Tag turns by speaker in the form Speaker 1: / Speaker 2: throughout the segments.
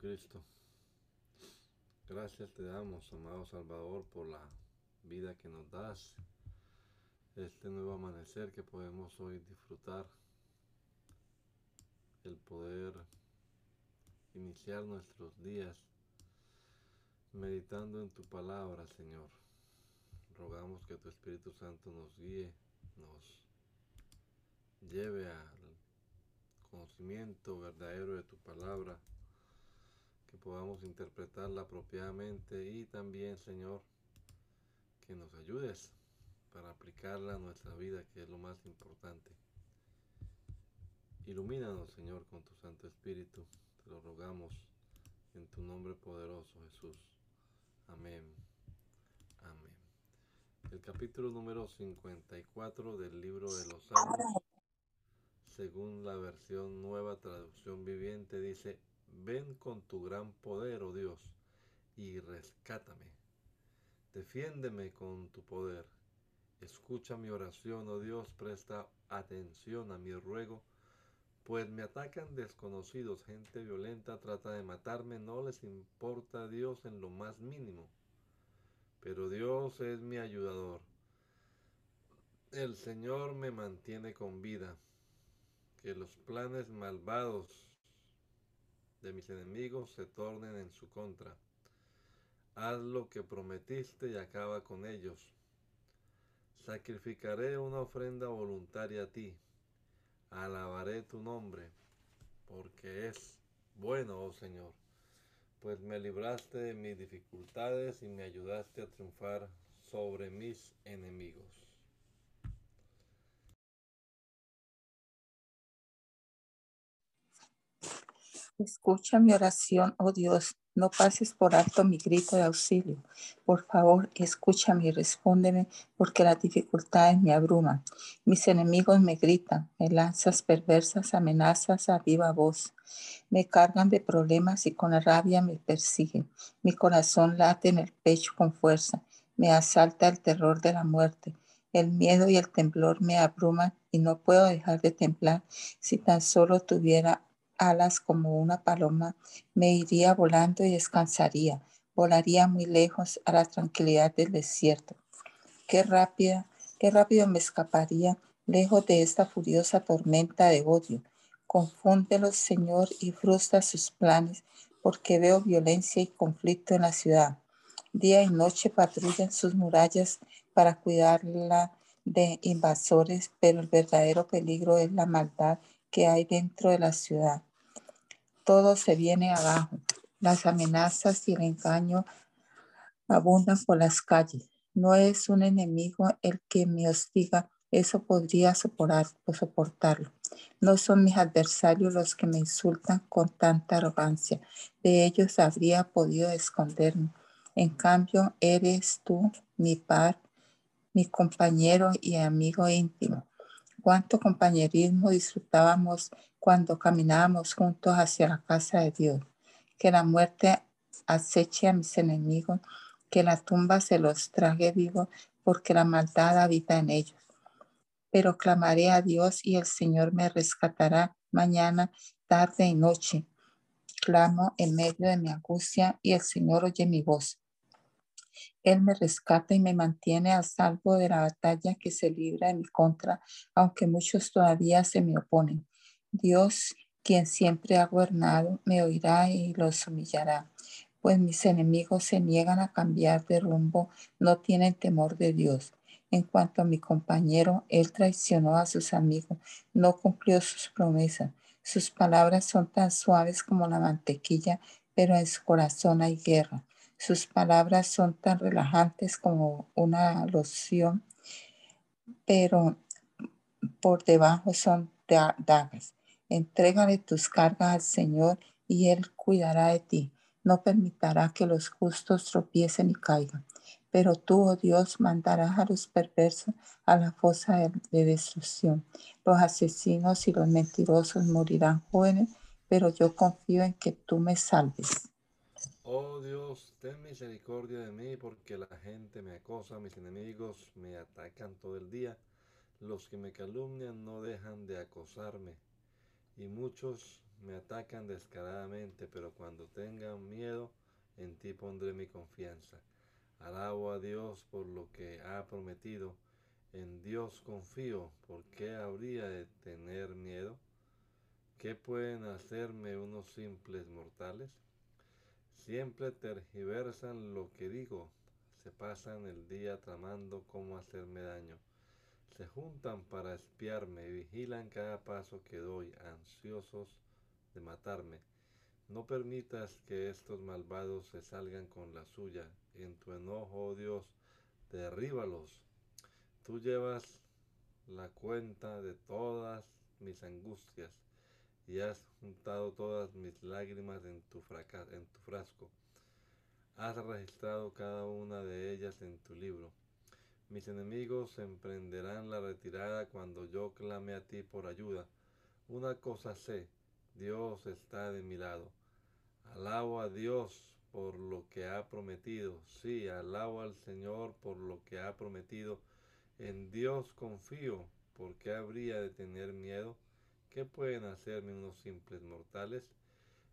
Speaker 1: Jesucristo, gracias te damos, amado Salvador, por la vida que nos das, este nuevo amanecer que podemos hoy disfrutar, el poder iniciar nuestros días meditando en tu palabra, Señor. Rogamos que tu Espíritu Santo nos guíe, nos lleve al conocimiento verdadero de tu palabra que podamos interpretarla apropiadamente y también, Señor, que nos ayudes para aplicarla a nuestra vida, que es lo más importante. Ilumínanos, Señor, con tu Santo Espíritu. Te lo rogamos en tu nombre poderoso, Jesús. Amén. Amén. El capítulo número 54 del libro de los Salmos, según la versión nueva traducción viviente, dice, Ven con tu gran poder, oh Dios, y rescátame. Defiéndeme con tu poder. Escucha mi oración, oh Dios, presta atención a mi ruego, pues me atacan desconocidos, gente violenta trata de matarme, no les importa a Dios en lo más mínimo. Pero Dios es mi ayudador. El Señor me mantiene con vida. Que los planes malvados de mis enemigos se tornen en su contra. Haz lo que prometiste y acaba con ellos. Sacrificaré una ofrenda voluntaria a ti. Alabaré tu nombre, porque es bueno, oh Señor, pues me libraste de mis dificultades y me ayudaste a triunfar sobre mis enemigos.
Speaker 2: Escucha mi oración, oh Dios. No pases por alto mi grito de auxilio. Por favor, escúchame y respóndeme, porque las dificultades me abruman. Mis enemigos me gritan, me lanzas perversas amenazas a viva voz. Me cargan de problemas y con rabia me persiguen. Mi corazón late en el pecho con fuerza. Me asalta el terror de la muerte. El miedo y el temblor me abruman y no puedo dejar de temblar si tan solo tuviera alas como una paloma, me iría volando y descansaría. Volaría muy lejos a la tranquilidad del desierto. Qué rápida, qué rápido me escaparía lejos de esta furiosa tormenta de odio. Confúndelos, Señor, y frustra sus planes, porque veo violencia y conflicto en la ciudad. Día y noche patrullan sus murallas para cuidarla de invasores, pero el verdadero peligro es la maldad que hay dentro de la ciudad todo se viene abajo. Las amenazas y el engaño abundan por las calles. No es un enemigo el que me hostiga, eso podría soportarlo. No son mis adversarios los que me insultan con tanta arrogancia. De ellos habría podido esconderme. En cambio, eres tú mi par, mi compañero y amigo íntimo. Cuánto compañerismo disfrutábamos cuando caminábamos juntos hacia la casa de Dios. Que la muerte aceche a mis enemigos, que la tumba se los trague vivo, porque la maldad habita en ellos. Pero clamaré a Dios y el Señor me rescatará mañana, tarde y noche. Clamo en medio de mi angustia y el Señor oye mi voz. Él me rescata y me mantiene a salvo de la batalla que se libra en mi contra, aunque muchos todavía se me oponen. Dios, quien siempre ha gobernado, me oirá y los humillará, pues mis enemigos se niegan a cambiar de rumbo, no tienen temor de Dios. En cuanto a mi compañero, él traicionó a sus amigos, no cumplió sus promesas. Sus palabras son tan suaves como la mantequilla, pero en su corazón hay guerra. Sus palabras son tan relajantes como una loción, pero por debajo son dagas. Entrégale tus cargas al Señor y Él cuidará de ti. No permitirá que los justos tropiecen y caigan. Pero tú, oh Dios, mandarás a los perversos a la fosa de, de destrucción. Los asesinos y los mentirosos morirán jóvenes, pero yo confío en que tú me salves.
Speaker 1: Oh Dios, ten misericordia de mí porque la gente me acosa, mis enemigos me atacan todo el día, los que me calumnian no dejan de acosarme y muchos me atacan descaradamente, pero cuando tengan miedo, en ti pondré mi confianza. Alabo a Dios por lo que ha prometido. En Dios confío. ¿Por qué habría de tener miedo? ¿Qué pueden hacerme unos simples mortales? Siempre tergiversan lo que digo. Se pasan el día tramando cómo hacerme daño. Se juntan para espiarme y vigilan cada paso que doy, ansiosos de matarme. No permitas que estos malvados se salgan con la suya. En tu enojo, oh Dios, derríbalos. Tú llevas la cuenta de todas mis angustias y has juntado todas mis lágrimas en tu, tu frasco. Has registrado cada una de ellas en tu libro. Mis enemigos emprenderán la retirada cuando yo clame a ti por ayuda. Una cosa sé, Dios está de mi lado. Alabo a Dios por lo que ha prometido. Sí, alabo al Señor por lo que ha prometido. En Dios confío. ¿Por qué habría de tener miedo? ¿Qué pueden hacerme unos simples mortales?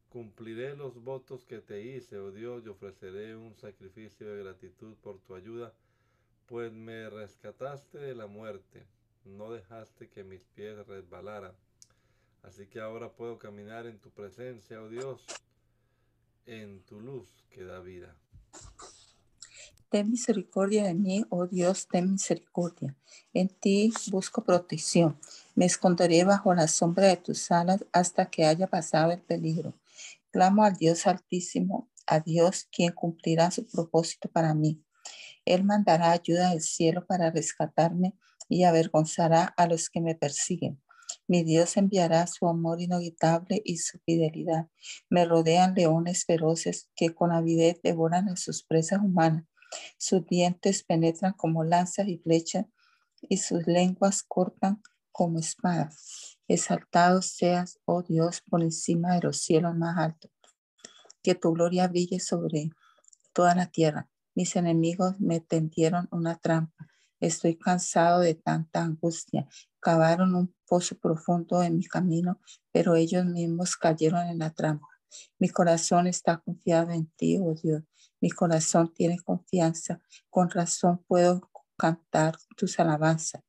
Speaker 1: Cumpliré los votos que te hice, oh Dios, y ofreceré un sacrificio de gratitud por tu ayuda, pues me rescataste de la muerte, no dejaste que mis pies resbalaran. Así que ahora puedo caminar en tu presencia, oh Dios, en tu luz que da vida.
Speaker 2: Ten misericordia de mí, oh Dios, ten misericordia. En ti busco protección. Me esconderé bajo la sombra de tus alas hasta que haya pasado el peligro. Clamo al Dios altísimo, a Dios quien cumplirá su propósito para mí. Él mandará ayuda del cielo para rescatarme y avergonzará a los que me persiguen. Mi Dios enviará su amor inagotable y su fidelidad. Me rodean leones feroces que con avidez devoran a sus presas humanas. Sus dientes penetran como lanzas y flechas y sus lenguas cortan como espadas. Exaltado seas, oh Dios, por encima de los cielos más altos. Que tu gloria brille sobre toda la tierra. Mis enemigos me tendieron una trampa. Estoy cansado de tanta angustia. Cavaron un pozo profundo en mi camino, pero ellos mismos cayeron en la trampa. Mi corazón está confiado en ti, oh Dios. Mi corazón tiene confianza. Con razón puedo cantar tus alabanzas.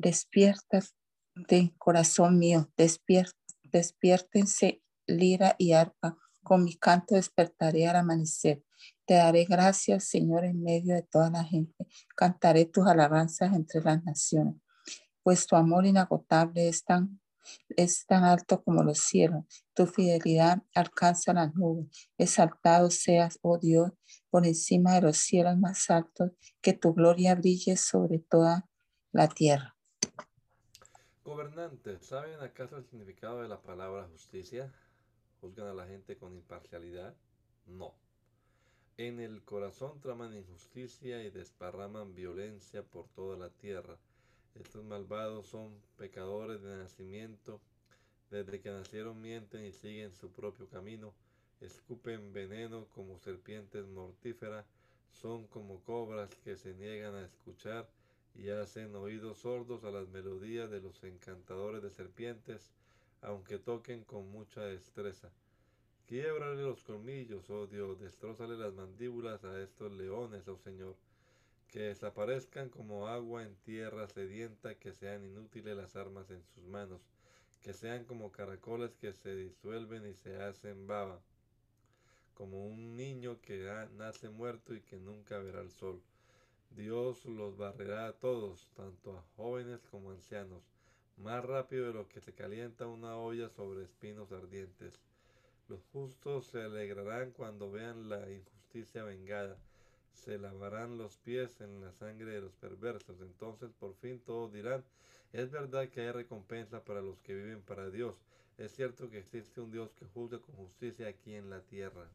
Speaker 2: Despierta de corazón mío, despiértense lira y arpa. Con mi canto despertaré al amanecer. Te daré gracias, Señor, en medio de toda la gente. Cantaré tus alabanzas entre las naciones pues tu amor inagotable es tan, es tan alto como los cielos. Tu fidelidad alcanza las nubes. Exaltado seas, oh Dios, por encima de los cielos más altos, que tu gloria brille sobre toda la tierra.
Speaker 1: Gobernantes, ¿saben acaso el significado de la palabra justicia? ¿Juzgan a la gente con imparcialidad? No. En el corazón traman injusticia y desparraman violencia por toda la tierra estos malvados son pecadores de nacimiento, desde que nacieron mienten y siguen su propio camino, escupen veneno como serpientes mortíferas, son como cobras que se niegan a escuchar y hacen oídos sordos a las melodías de los encantadores de serpientes, aunque toquen con mucha destreza. Quiebrale los colmillos, oh Dios, destrózale las mandíbulas a estos leones, oh Señor que desaparezcan como agua en tierra sedienta, que sean inútiles las armas en sus manos, que sean como caracoles que se disuelven y se hacen baba, como un niño que nace muerto y que nunca verá el sol. Dios los barrerá a todos, tanto a jóvenes como a ancianos, más rápido de lo que se calienta una olla sobre espinos ardientes. Los justos se alegrarán cuando vean la injusticia justicia vengada. Se lavarán los pies en la sangre de los perversos. Entonces por fin todos dirán, es verdad que hay recompensa para los que viven para Dios. Es cierto que existe un Dios que juzga con justicia aquí en la tierra.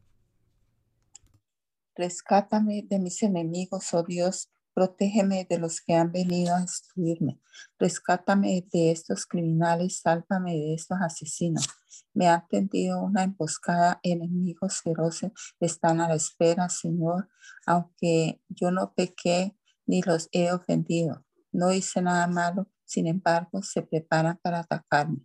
Speaker 2: Rescátame de mis enemigos, oh Dios, protégeme de los que han venido a destruirme. Rescátame de estos criminales, sálvame de estos asesinos. Me han tendido una emboscada, enemigos feroces están a la espera, Señor, aunque yo no pequé ni los he ofendido. No hice nada malo, sin embargo, se preparan para atacarme.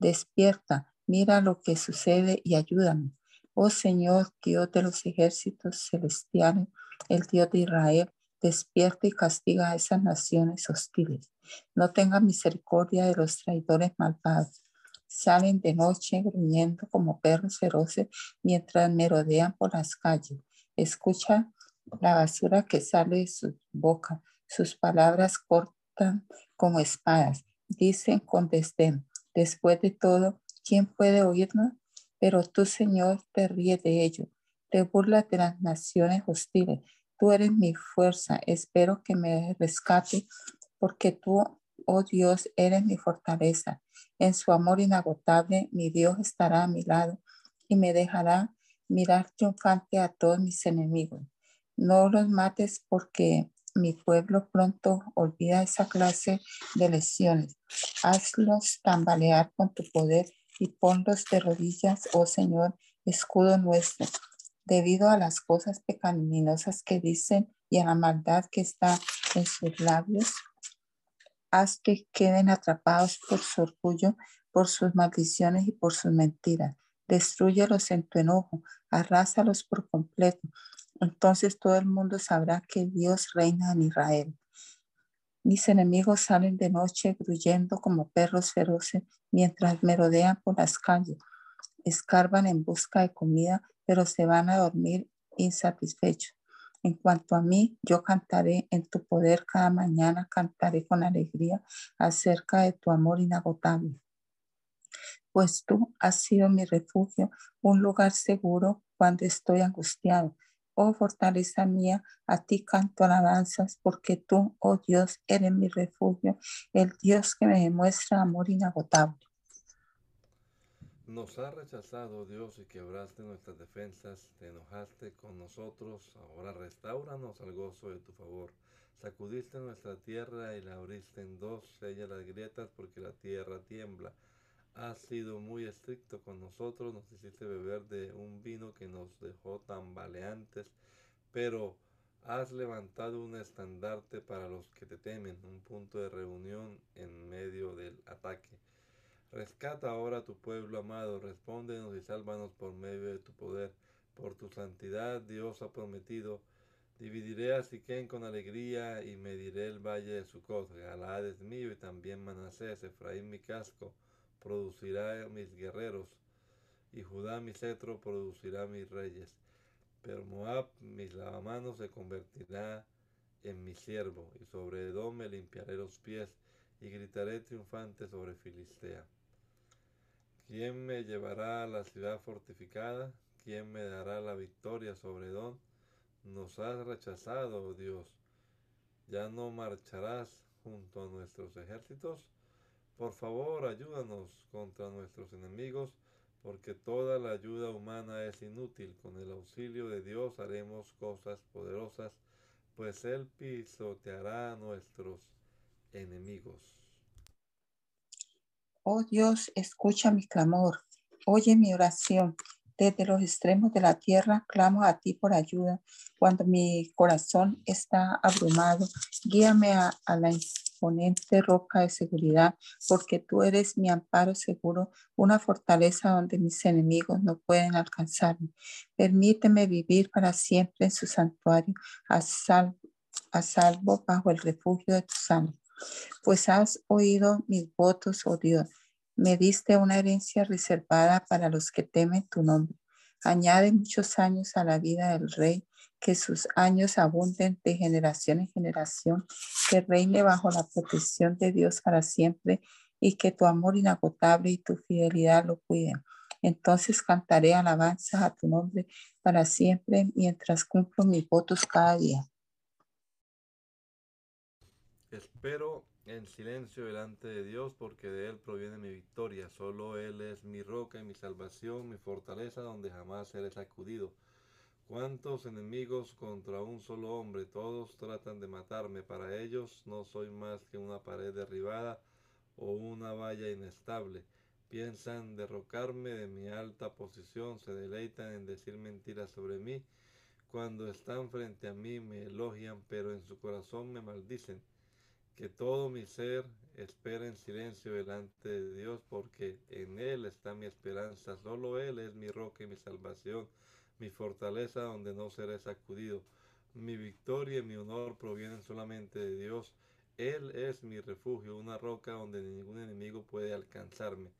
Speaker 2: Despierta, mira lo que sucede y ayúdame. Oh Señor, Dios de los ejércitos celestiales, el Dios de Israel, despierta y castiga a esas naciones hostiles. No tenga misericordia de los traidores malvados. Salen de noche gruñendo como perros feroces mientras merodean por las calles. Escucha la basura que sale de su boca. Sus palabras cortan como espadas. Dicen con desdén. Después de todo, ¿quién puede oírnos? Pero tú, Señor, te ríes de ello, te burlas de las naciones hostiles. Tú eres mi fuerza, espero que me rescate, porque tú, oh Dios, eres mi fortaleza. En su amor inagotable, mi Dios estará a mi lado y me dejará mirar triunfante a todos mis enemigos. No los mates porque mi pueblo pronto olvida esa clase de lesiones. Hazlos tambalear con tu poder y ponlos de rodillas, oh Señor, escudo nuestro, debido a las cosas pecaminosas que dicen y a la maldad que está en sus labios. Haz que queden atrapados por su orgullo, por sus maldiciones y por sus mentiras. Destruyelos en tu enojo, arrásalos por completo. Entonces todo el mundo sabrá que Dios reina en Israel. Mis enemigos salen de noche gruyendo como perros feroces mientras merodean por las calles. Escarban en busca de comida, pero se van a dormir insatisfechos. En cuanto a mí, yo cantaré en tu poder cada mañana, cantaré con alegría acerca de tu amor inagotable. Pues tú has sido mi refugio, un lugar seguro cuando estoy angustiado. Oh fortaleza mía, a ti canto alabanzas, porque tú, oh Dios, eres mi refugio, el Dios que me demuestra amor inagotable.
Speaker 1: Nos ha rechazado Dios y quebraste nuestras defensas, te enojaste con nosotros, ahora restauranos al gozo de tu favor. Sacudiste nuestra tierra y la abriste en dos, sella las grietas porque la tierra tiembla. Has sido muy estricto con nosotros, nos hiciste beber de un vino que nos dejó tambaleantes, pero has levantado un estandarte para los que te temen, un punto de reunión en medio del ataque. Rescata ahora a tu pueblo amado, respóndenos y sálvanos por medio de tu poder. Por tu santidad Dios ha prometido, dividiré a Siquén con alegría y mediré el valle de Sucot. Galaad es mío y también Manasés, Efraín mi casco producirá mis guerreros, y Judá mi cetro producirá mis reyes. Pero Moab, mis lavamanos, se convertirá en mi siervo, y sobre Edom me limpiaré los pies, y gritaré triunfante sobre Filistea. ¿Quién me llevará a la ciudad fortificada? ¿Quién me dará la victoria sobre Edom? Nos has rechazado, oh Dios. ¿Ya no marcharás junto a nuestros ejércitos? Por favor, ayúdanos contra nuestros enemigos, porque toda la ayuda humana es inútil. Con el auxilio de Dios haremos cosas poderosas, pues Él pisoteará a nuestros enemigos.
Speaker 2: Oh Dios, escucha mi clamor, oye mi oración. Desde los extremos de la tierra clamo a ti por ayuda. Cuando mi corazón está abrumado, guíame a, la ponente roca de seguridad, porque tú eres mi amparo seguro, una fortaleza donde mis enemigos no pueden alcanzarme. Permíteme vivir para siempre en su santuario, a salvo, a salvo bajo el refugio de tu sangre. Pues has oído mis votos, oh Dios. Me diste una herencia reservada para los que temen tu nombre. Añade muchos años a la vida del rey que sus años abunden de generación en generación, que reine bajo la protección de Dios para siempre y que tu amor inagotable y tu fidelidad lo cuiden. Entonces cantaré alabanzas a tu nombre para siempre mientras cumplo mis votos cada día.
Speaker 1: Espero en silencio delante de Dios porque de Él proviene mi victoria. Solo Él es mi roca y mi salvación, mi fortaleza donde jamás seré sacudido. ¿Cuántos enemigos contra un solo hombre? Todos tratan de matarme. Para ellos no soy más que una pared derribada o una valla inestable. Piensan derrocarme de mi alta posición, se deleitan en decir mentiras sobre mí. Cuando están frente a mí me elogian, pero en su corazón me maldicen. Que todo mi ser espera en silencio delante de Dios, porque en Él está mi esperanza. Solo Él es mi roca y mi salvación mi fortaleza donde no seré sacudido. Mi victoria y mi honor provienen solamente de Dios. Él es mi refugio, una roca donde ningún enemigo puede alcanzarme.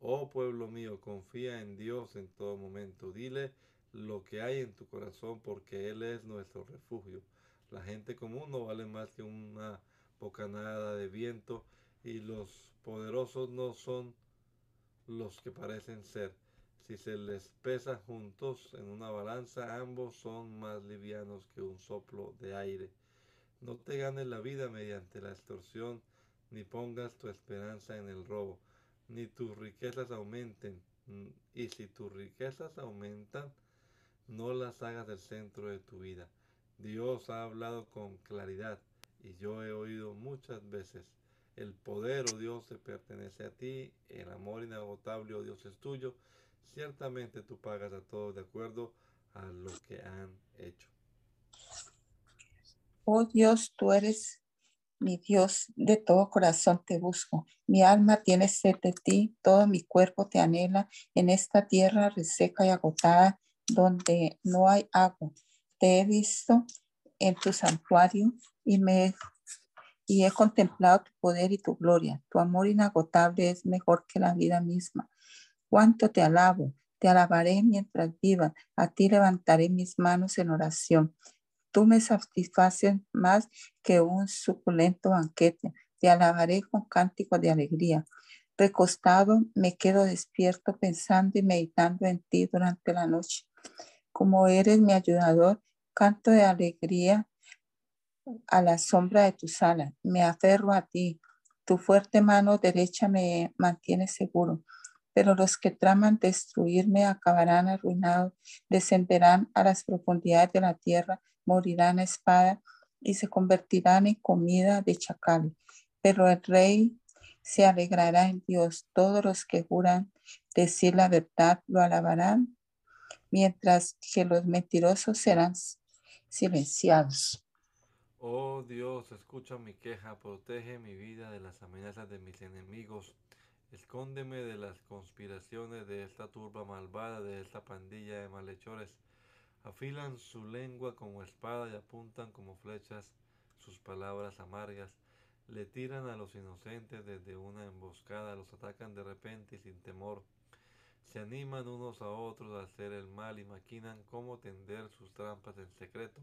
Speaker 1: Oh pueblo mío, confía en Dios en todo momento. Dile lo que hay en tu corazón porque Él es nuestro refugio. La gente común no vale más que una bocanada de viento y los poderosos no son los que parecen ser. Si se les pesa juntos en una balanza, ambos son más livianos que un soplo de aire. No te ganes la vida mediante la extorsión, ni pongas tu esperanza en el robo, ni tus riquezas aumenten. Y si tus riquezas aumentan, no las hagas el centro de tu vida. Dios ha hablado con claridad y yo he oído muchas veces. El poder, oh Dios, se pertenece a ti, el amor inagotable, oh Dios, es tuyo ciertamente tú pagas a todos de acuerdo a lo que han hecho.
Speaker 2: Oh Dios, tú eres mi Dios, de todo corazón te busco. Mi alma tiene sed de ti, todo mi cuerpo te anhela en esta tierra reseca y agotada donde no hay agua. Te he visto en tu santuario y me y he contemplado tu poder y tu gloria. Tu amor inagotable es mejor que la vida misma cuánto te alabo. Te alabaré mientras viva. A ti levantaré mis manos en oración. Tú me satisfaces más que un suculento banquete. Te alabaré con cánticos de alegría. Recostado me quedo despierto pensando y meditando en ti durante la noche. Como eres mi ayudador, canto de alegría a la sombra de tu sala. Me aferro a ti. Tu fuerte mano derecha me mantiene seguro pero los que traman destruirme acabarán arruinados, descenderán a las profundidades de la tierra, morirán a espada y se convertirán en comida de chacal. Pero el rey se alegrará en Dios. Todos los que juran decir la verdad lo alabarán, mientras que los mentirosos serán silenciados.
Speaker 1: Oh Dios, escucha mi queja, protege mi vida de las amenazas de mis enemigos Escóndeme de las conspiraciones de esta turba malvada, de esta pandilla de malhechores. Afilan su lengua como espada y apuntan como flechas sus palabras amargas. Le tiran a los inocentes desde una emboscada, los atacan de repente y sin temor. Se animan unos a otros a hacer el mal y maquinan cómo tender sus trampas en secreto.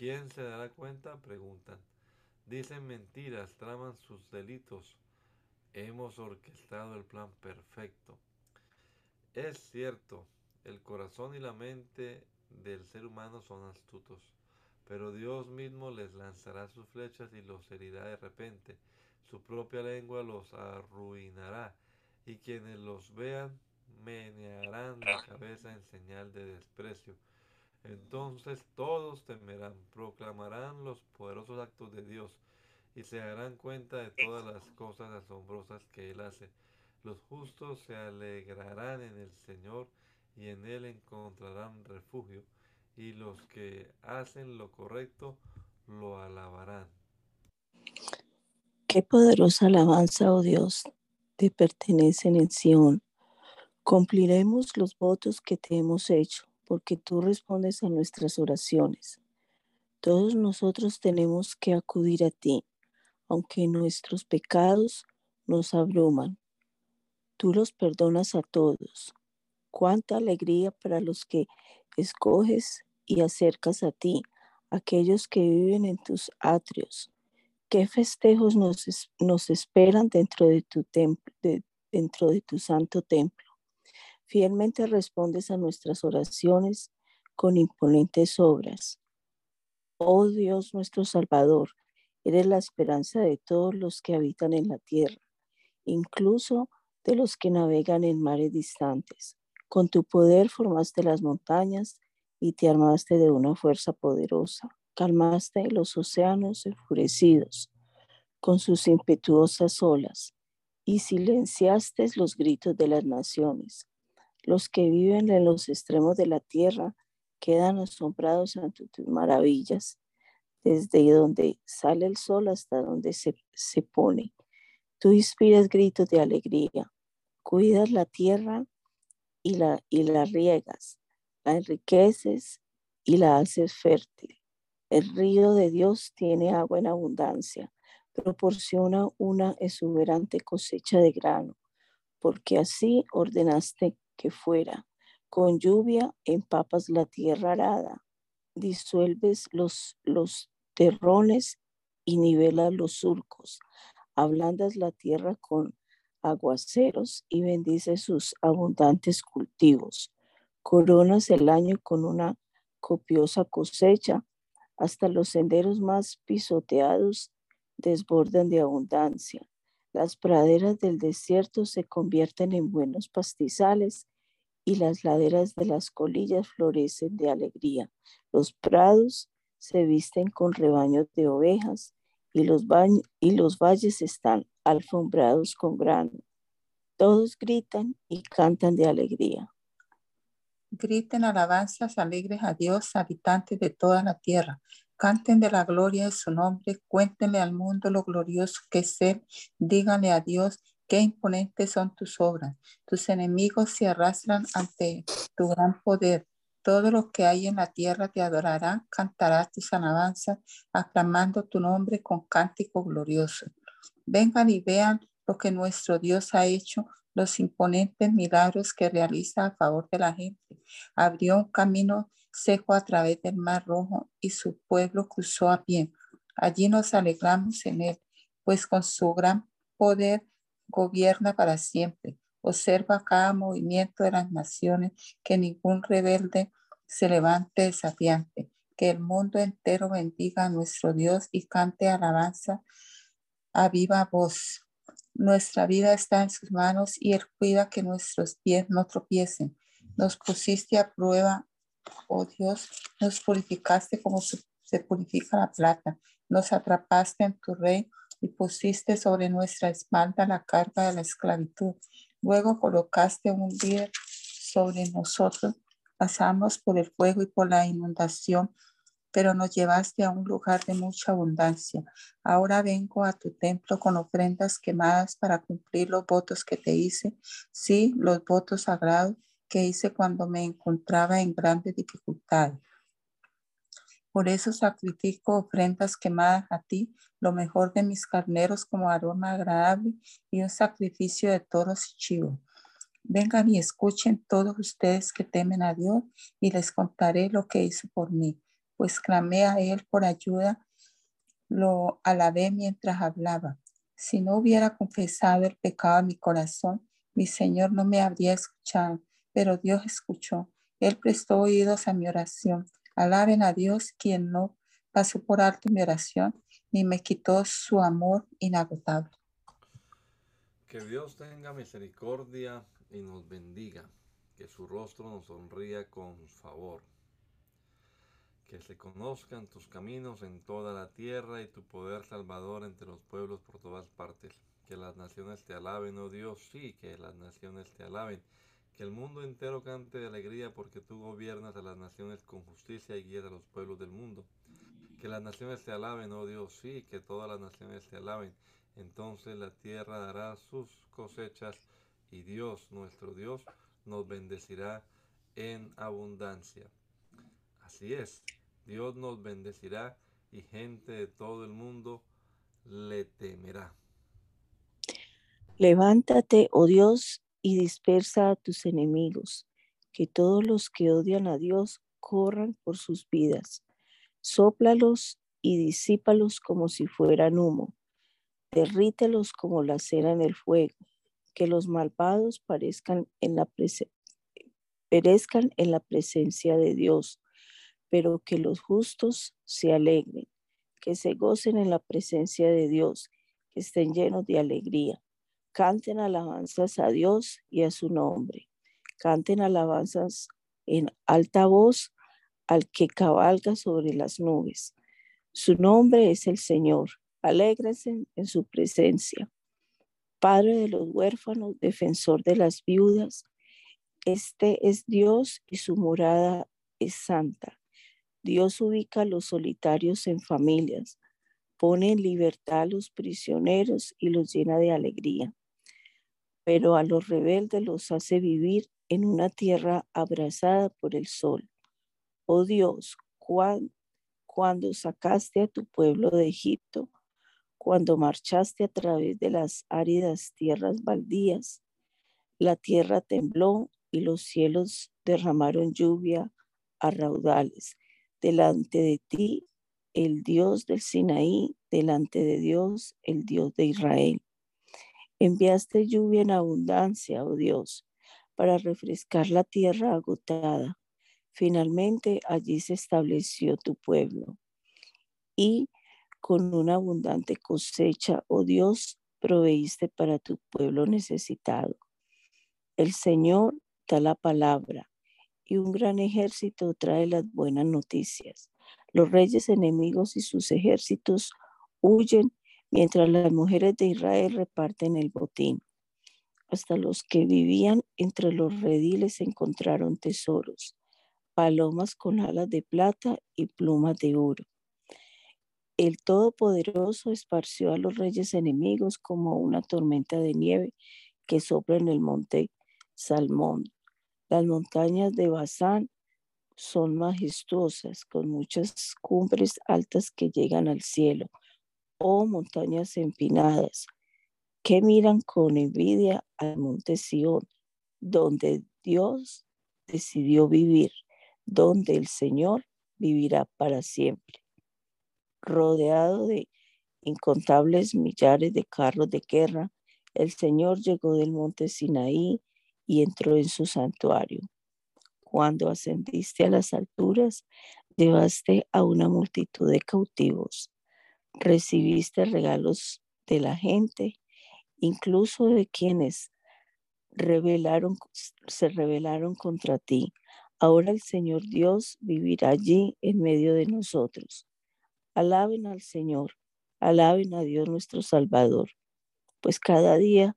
Speaker 1: ¿Quién se dará cuenta? preguntan. Dicen mentiras, traman sus delitos hemos orquestado el plan perfecto. Es cierto, el corazón y la mente del ser humano son astutos, pero Dios mismo les lanzará sus flechas y los herirá de repente. Su propia lengua los arruinará, y quienes los vean menearán la cabeza en señal de desprecio. Entonces todos temerán, proclamarán los poderosos actos de Dios y se darán cuenta de todas las cosas asombrosas que Él hace. Los justos se alegrarán en el Señor y en Él encontrarán refugio, y los que hacen lo correcto lo alabarán.
Speaker 3: Qué poderosa alabanza, oh Dios, te pertenecen en Sión. Cumpliremos los votos que te hemos hecho, porque tú respondes a nuestras oraciones. Todos nosotros tenemos que acudir a ti aunque nuestros pecados nos abruman. Tú los perdonas a todos. Cuánta alegría para los que escoges y acercas a ti, aquellos que viven en tus atrios. Qué festejos nos, nos esperan dentro de, tu templo, dentro de tu santo templo. Fielmente respondes a nuestras oraciones con imponentes obras. Oh Dios nuestro Salvador, eres la esperanza de todos los que habitan en la tierra, incluso de los que navegan en mares distantes. Con tu poder formaste las montañas y te armaste de una fuerza poderosa. Calmaste los océanos enfurecidos con sus impetuosas olas y silenciaste los gritos de las naciones. Los que viven en los extremos de la tierra quedan asombrados ante tus maravillas, desde donde sale el sol hasta donde se, se pone. Tú inspiras gritos de alegría, cuidas la tierra y la, y la riegas, la enriqueces y la haces fértil. El río de Dios tiene agua en abundancia, proporciona una exuberante cosecha de grano, porque así ordenaste que fuera. Con lluvia empapas la tierra arada, disuelves los, los terrones y nivelas los surcos, ablandas la tierra con aguaceros y bendices sus abundantes cultivos. Coronas el año con una copiosa cosecha, hasta los senderos más pisoteados desbordan de abundancia. Las praderas del desierto se convierten en buenos pastizales y las laderas de las colillas florecen de alegría. Los prados se visten con rebaños de ovejas y los, valles están alfombrados con grano. Todos gritan y cantan de alegría.
Speaker 2: Griten alabanzas alegres a Dios, habitantes de toda la tierra. Canten de la gloria de su nombre, cuéntenle al mundo lo glorioso que es díganle a Dios qué imponentes son tus obras. Tus enemigos se arrastran ante tu gran poder. Todo lo que hay en la tierra te adorará, cantará tus alabanzas, aclamando tu nombre con cántico glorioso. Vengan y vean lo que nuestro Dios ha hecho, los imponentes milagros que realiza a favor de la gente. Abrió un camino seco a través del Mar Rojo y su pueblo cruzó a pie. Allí nos alegramos en él, pues con su gran poder gobierna para siempre. Observa cada movimiento de las naciones, que ningún rebelde se levante desafiante. Que el mundo entero bendiga a nuestro Dios y cante alabanza a viva voz. Nuestra vida está en sus manos y Él cuida que nuestros pies no tropiecen. Nos pusiste a prueba, oh Dios, nos purificaste como se purifica la plata. Nos atrapaste en tu rey y pusiste sobre nuestra espalda la carga de la esclavitud. Luego colocaste un líder sobre nosotros. Pasamos por el fuego y por la inundación, pero nos llevaste a un lugar de mucha abundancia. Ahora vengo a tu templo con ofrendas quemadas para cumplir los votos que te hice, sí, los votos sagrados que hice cuando me encontraba en grandes dificultades. Por eso sacrifico ofrendas quemadas a ti, lo mejor de mis carneros como aroma agradable y un sacrificio de toros y chivos. Vengan y escuchen todos ustedes que temen a Dios y les contaré lo que hizo por mí, pues clamé a Él por ayuda, lo alabé mientras hablaba. Si no hubiera confesado el pecado en mi corazón, mi Señor no me habría escuchado, pero Dios escuchó. Él prestó oídos a mi oración Alaben a Dios quien no pasó por alto mi oración ni me quitó su amor inagotable.
Speaker 1: Que Dios tenga misericordia y nos bendiga, que su rostro nos sonría con favor. Que se conozcan tus caminos en toda la tierra y tu poder salvador entre los pueblos por todas partes. Que las naciones te alaben, oh Dios, sí, que las naciones te alaben que el mundo entero cante de alegría porque tú gobiernas a las naciones con justicia y guías a los pueblos del mundo. Que las naciones te alaben, oh Dios, sí, que todas las naciones te alaben. Entonces la tierra dará sus cosechas y Dios, nuestro Dios, nos bendecirá en abundancia. Así es, Dios nos bendecirá y gente de todo el mundo le temerá.
Speaker 3: Levántate, oh Dios, y dispersa a tus enemigos, que todos los que odian a Dios corran por sus vidas. Sóplalos y disípalos como si fueran humo. Derrítelos como la cera en el fuego. Que los malvados parezcan en la perezcan en la presencia de Dios, pero que los justos se alegren, que se gocen en la presencia de Dios, que estén llenos de alegría. Canten alabanzas a Dios y a su nombre. Canten alabanzas en alta voz al que cabalga sobre las nubes. Su nombre es el Señor. Alégrense en su presencia. Padre de los huérfanos, defensor de las viudas, este es Dios y su morada es santa. Dios ubica a los solitarios en familias, pone en libertad a los prisioneros y los llena de alegría. Pero a los rebeldes los hace vivir en una tierra abrazada por el sol. Oh Dios, cuando sacaste a tu pueblo de Egipto, cuando marchaste a través de las áridas tierras baldías, la tierra tembló y los cielos derramaron lluvia a raudales. Delante de ti, el Dios del Sinaí, delante de Dios, el Dios de Israel. Enviaste lluvia en abundancia, oh Dios, para refrescar la tierra agotada. Finalmente allí se estableció tu pueblo. Y con una abundante cosecha, oh Dios, proveíste para tu pueblo necesitado. El Señor da la palabra y un gran ejército trae las buenas noticias. Los reyes enemigos y sus ejércitos huyen mientras las mujeres de Israel reparten el botín. Hasta los que vivían entre los rediles encontraron tesoros, palomas con alas de plata y plumas de oro. El Todopoderoso esparció a los reyes enemigos como una tormenta de nieve que sopla en el monte Salmón. Las montañas de Bazán son majestuosas, con muchas cumbres altas que llegan al cielo, oh, montañas empinadas, que miran con envidia al monte Sión, donde Dios decidió vivir, donde el Señor vivirá para siempre. Rodeado de incontables millares de carros de guerra, el Señor llegó del monte Sinaí y entró en su santuario. Cuando ascendiste a las alturas, llevaste a una multitud de cautivos, recibiste regalos de la gente incluso de quienes revelaron, se rebelaron contra ti. Ahora el Señor Dios vivirá allí en medio de nosotros. Alaben al Señor, alaben a Dios nuestro Salvador, pues cada día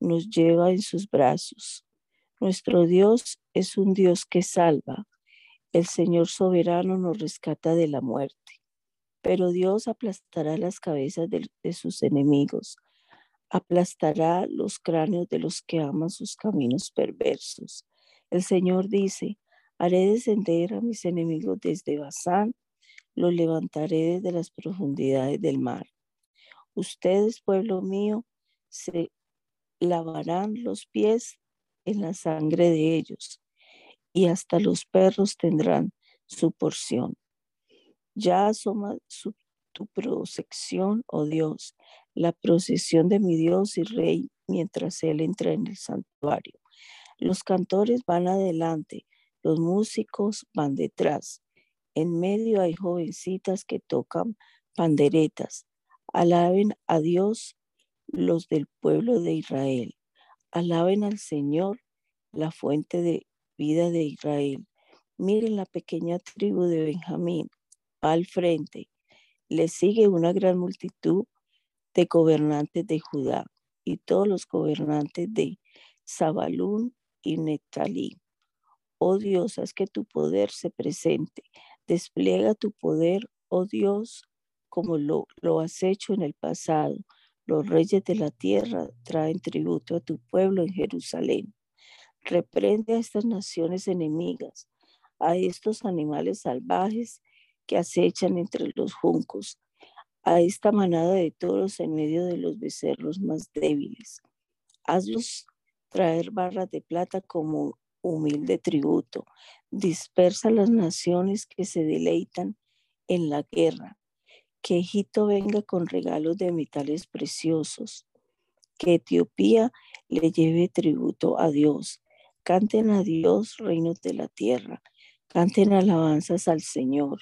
Speaker 3: nos lleva en sus brazos. Nuestro Dios es un Dios que salva. El Señor soberano nos rescata de la muerte. Pero Dios aplastará las cabezas de, sus enemigos aplastará los cráneos de los que aman sus caminos perversos. El Señor dice, haré descender a mis enemigos desde Bazán, los levantaré desde las profundidades del mar. Ustedes, pueblo mío, se lavarán los pies en la sangre de ellos, y hasta los perros tendrán su porción. Ya asoma su, tu protección, oh Dios, la procesión de mi Dios y Rey mientras Él entra en el santuario. Los cantores van adelante, los músicos van detrás. En medio hay jovencitas que tocan panderetas. Alaben a Dios los del pueblo de Israel. Alaben al Señor, la fuente de vida de Israel. Miren la pequeña tribu de Benjamín, al frente. Le sigue una gran multitud de gobernantes de Judá y todos los gobernantes de Zabalún y Netalí. Oh Dios, haz que tu poder se presente. Despliega tu poder, oh Dios, como lo, lo has hecho en el pasado. Los reyes de la tierra traen tributo a tu pueblo en Jerusalén. Reprende a estas naciones enemigas, a estos animales salvajes que acechan entre los juncos, a esta manada de toros en medio de los becerros más débiles. Hazlos traer barras de plata como humilde tributo. Dispersa las naciones que se deleitan en la guerra. Que Egipto venga con regalos de metales preciosos. Que Etiopía le lleve tributo a Dios. Canten a Dios, reinos de la tierra. Canten alabanzas al Señor.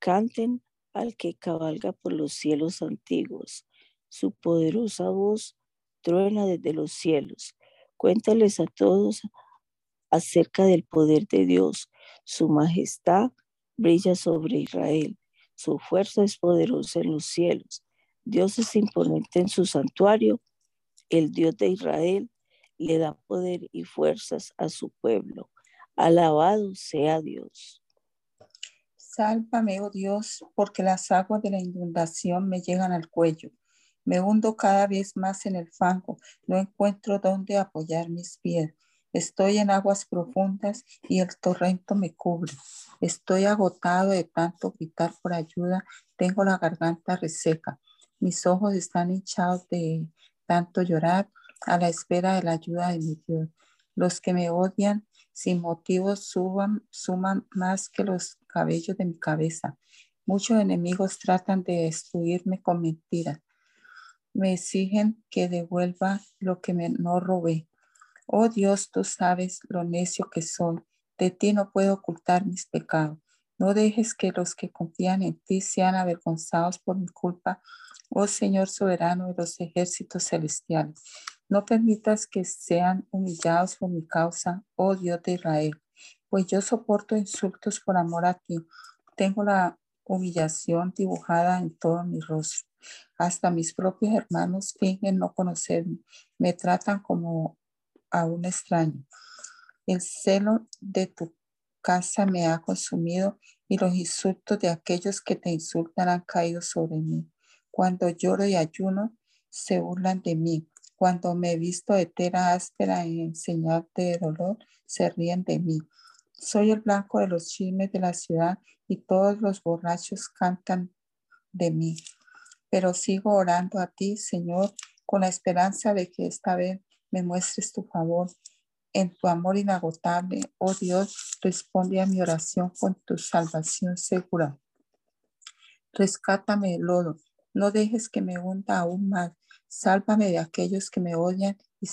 Speaker 3: Canten al que cabalga por los cielos antiguos. Su poderosa voz truena desde los cielos. Cuéntales a todos acerca del poder de Dios. Su majestad brilla sobre Israel. Su fuerza es poderosa en los cielos. Dios es imponente en su santuario. El Dios de Israel le da poder y fuerzas a su pueblo. Alabado sea Dios.
Speaker 2: Sálvame, oh Dios, porque las aguas de la inundación me llegan al cuello. Me hundo cada vez más en el fango. No encuentro dónde apoyar mis pies. Estoy en aguas profundas y el torrento me cubre. Estoy agotado de tanto gritar por ayuda. Tengo la garganta reseca. Mis ojos están hinchados de tanto llorar a la espera de la ayuda de mi Dios. Los que me odian sin motivos suban, suman más que los cabellos de mi cabeza. Muchos enemigos tratan de destruirme con mentiras. Me exigen que devuelva lo que me no robé. Oh Dios, tú sabes lo necio que soy. De ti no puedo ocultar mis pecados. No dejes que los que confían en ti sean avergonzados por mi culpa, oh Señor soberano de los ejércitos celestiales. No permitas que sean humillados por mi causa, oh Dios de Israel, pues yo soporto insultos por amor a ti. Tengo la humillación dibujada en todo mi rostro. Hasta mis propios hermanos fingen no conocerme. Me tratan como a un extraño. El celo de tu casa me ha consumido y los insultos de aquellos que te insultan han caído sobre mí. Cuando lloro y ayuno, se burlan de mí. Cuando me he visto de tela áspera en señal de dolor, se ríen de mí. Soy el blanco de los chismes de la ciudad y todos los borrachos cantan de mí. Pero sigo orando a ti, Señor, con la esperanza de que esta vez me muestres tu favor. En tu amor inagotable, oh Dios, responde a mi oración con tu salvación segura. Rescátame del lodo, no dejes que me hunda aún más. Sálvame de aquellos que me odian y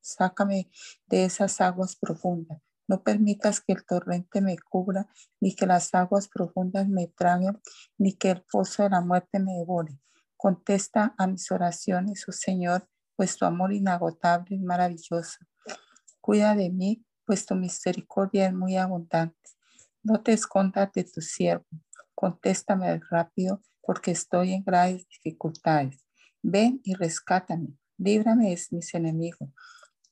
Speaker 2: sácame de esas aguas profundas. No permitas que el torrente me cubra, ni que las aguas profundas me traguen, ni que el pozo de la muerte me devore. Contesta a mis oraciones, oh Señor, pues tu amor inagotable es maravilloso. Cuida de mí, pues tu misericordia es muy abundante. No te escondas de tu siervo. Contéstame rápido, porque estoy en graves dificultades. Ven y rescátame. Líbrame de mis enemigos.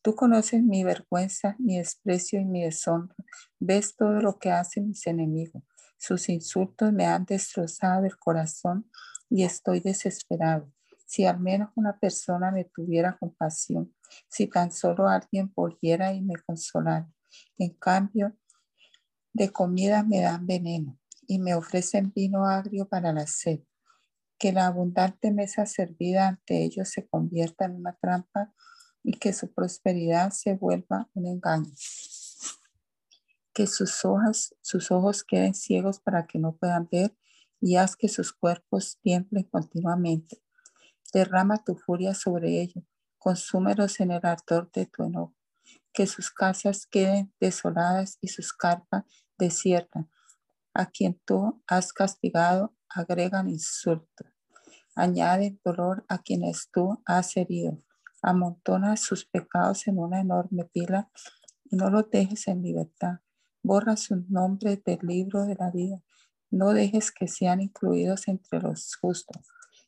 Speaker 2: Tú conoces mi vergüenza, mi desprecio y mi deshonra. Ves todo lo que hacen mis enemigos. Sus insultos me han destrozado el corazón y estoy desesperado. Si al menos una persona me tuviera compasión, si tan solo alguien volviera y me consolara. En cambio, de comida me dan veneno y me ofrecen vino agrio para la sed. Que la abundante mesa servida ante ellos se convierta en una trampa y que su prosperidad se vuelva un engaño. Que sus ojos, sus ojos queden ciegos para que no puedan ver y haz que sus cuerpos tiemblen continuamente Derrama tu furia sobre ellos, consúmelos en el ardor de tu enojo. Que sus casas queden desoladas y sus carpas desiertas. A quien tú has castigado, agregan insultos. Añade dolor a quienes tú has herido. Amontona sus pecados en una enorme pila y no los dejes en libertad. Borra sus nombres del libro de la vida. No dejes que sean incluidos entre los justos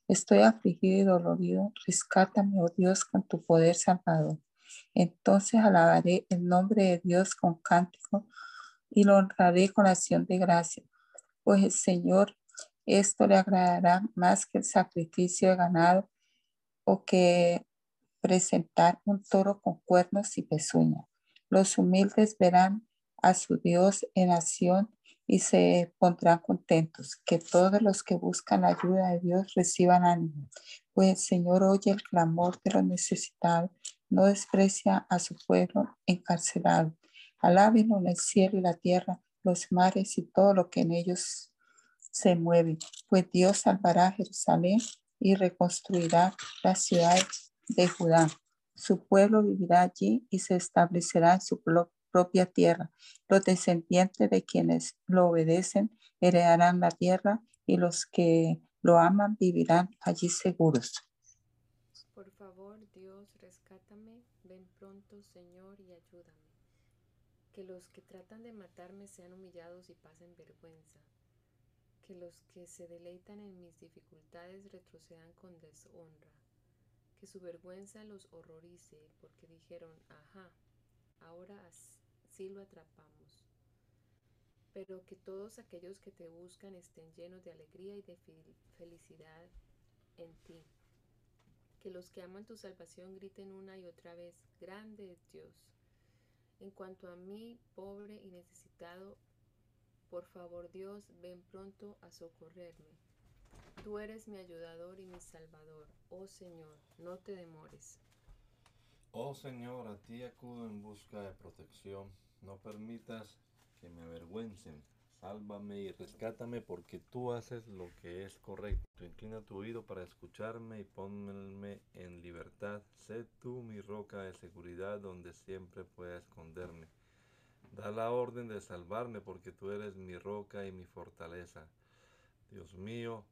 Speaker 2: Estoy afligido y dolorido. Rescátame, oh Dios, con tu poder salvador. Entonces alabaré el nombre de Dios con cántico y lo honraré con acción de gracia. Pues el Señor, esto le agradará más que el sacrificio de ganado o que presentar un toro con cuernos y pezuñas. Los humildes verán a su Dios en acción y se pondrán contentos. Que todos los que buscan la ayuda de Dios reciban ánimo, pues el Señor oye el clamor de los necesitados, no desprecia a su pueblo encarcelado. Alábenlo en el cielo y la tierra, los mares y todo lo que en ellos se mueve, pues Dios salvará a Jerusalén y reconstruirá las ciudades de Judá. Su pueblo vivirá allí y se establecerá en su propia tierra. Los descendientes de quienes lo obedecen heredarán la tierra y los que lo aman vivirán allí seguros.
Speaker 4: Por favor, Dios, rescátame, ven pronto, Señor, y ayúdame. Que los que tratan de matarme sean humillados y pasen vergüenza. Que los que se deleitan en mis dificultades retrocedan con deshonra. Que su vergüenza los horrorice, porque dijeron, ajá, ahora sí lo atrapamos pero que todos aquellos que te buscan estén llenos de alegría y de felicidad en ti. Que los que aman tu salvación griten una y otra vez, grande es Dios. En cuanto a mí, pobre y necesitado, por favor Dios, ven pronto a socorrerme. Tú eres mi ayudador y mi salvador. Oh Señor, no te demores.
Speaker 1: Oh Señor, a ti acudo en busca de protección. No permitas que me avergüencen. Sálvame y rescátame porque tú haces lo que es correcto. Inclina tu oído para escucharme y ponme en libertad. Sé tú mi roca de seguridad donde siempre pueda esconderme. Da la orden de salvarme porque tú eres mi roca y mi fortaleza. Dios mío,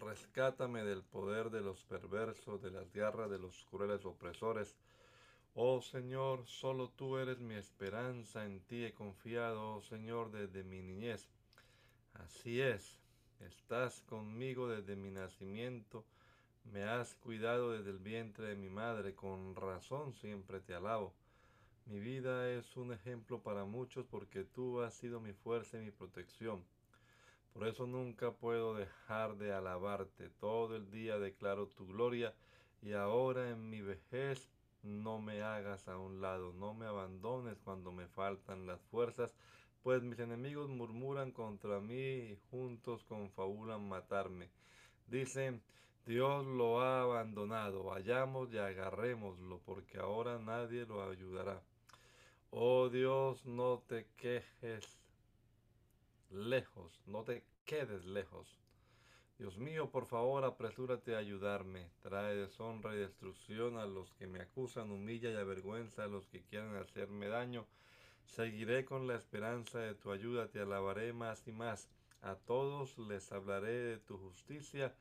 Speaker 1: rescátame del poder de los perversos, de las garras de los crueles opresores Oh Señor, solo tú eres mi esperanza, en ti he confiado, oh Señor, desde mi niñez. Así es, estás conmigo desde mi nacimiento, me has cuidado desde el vientre de mi madre, con razón siempre te alabo. Mi vida es un ejemplo para muchos porque tú has sido mi fuerza y mi protección. Por eso nunca puedo dejar de alabarte. Todo el día declaro tu gloria y ahora en mi vejez no me hagas a un lado, no me abandones cuando me faltan las fuerzas, pues mis enemigos murmuran contra mí y juntos confabulan matarme. Dicen, Dios lo ha abandonado, vayamos y agarrémoslo, porque ahora nadie lo ayudará. Oh Dios, no te quejes lejos, no te quedes lejos. Dios mío, por favor, apresúrate a ayudarme. Trae deshonra y destrucción a los que me acusan, humilla y avergüenza a los que quieren hacerme daño. Seguiré con la esperanza de tu ayuda, te alabaré más y más. A todos les hablaré de tu justicia.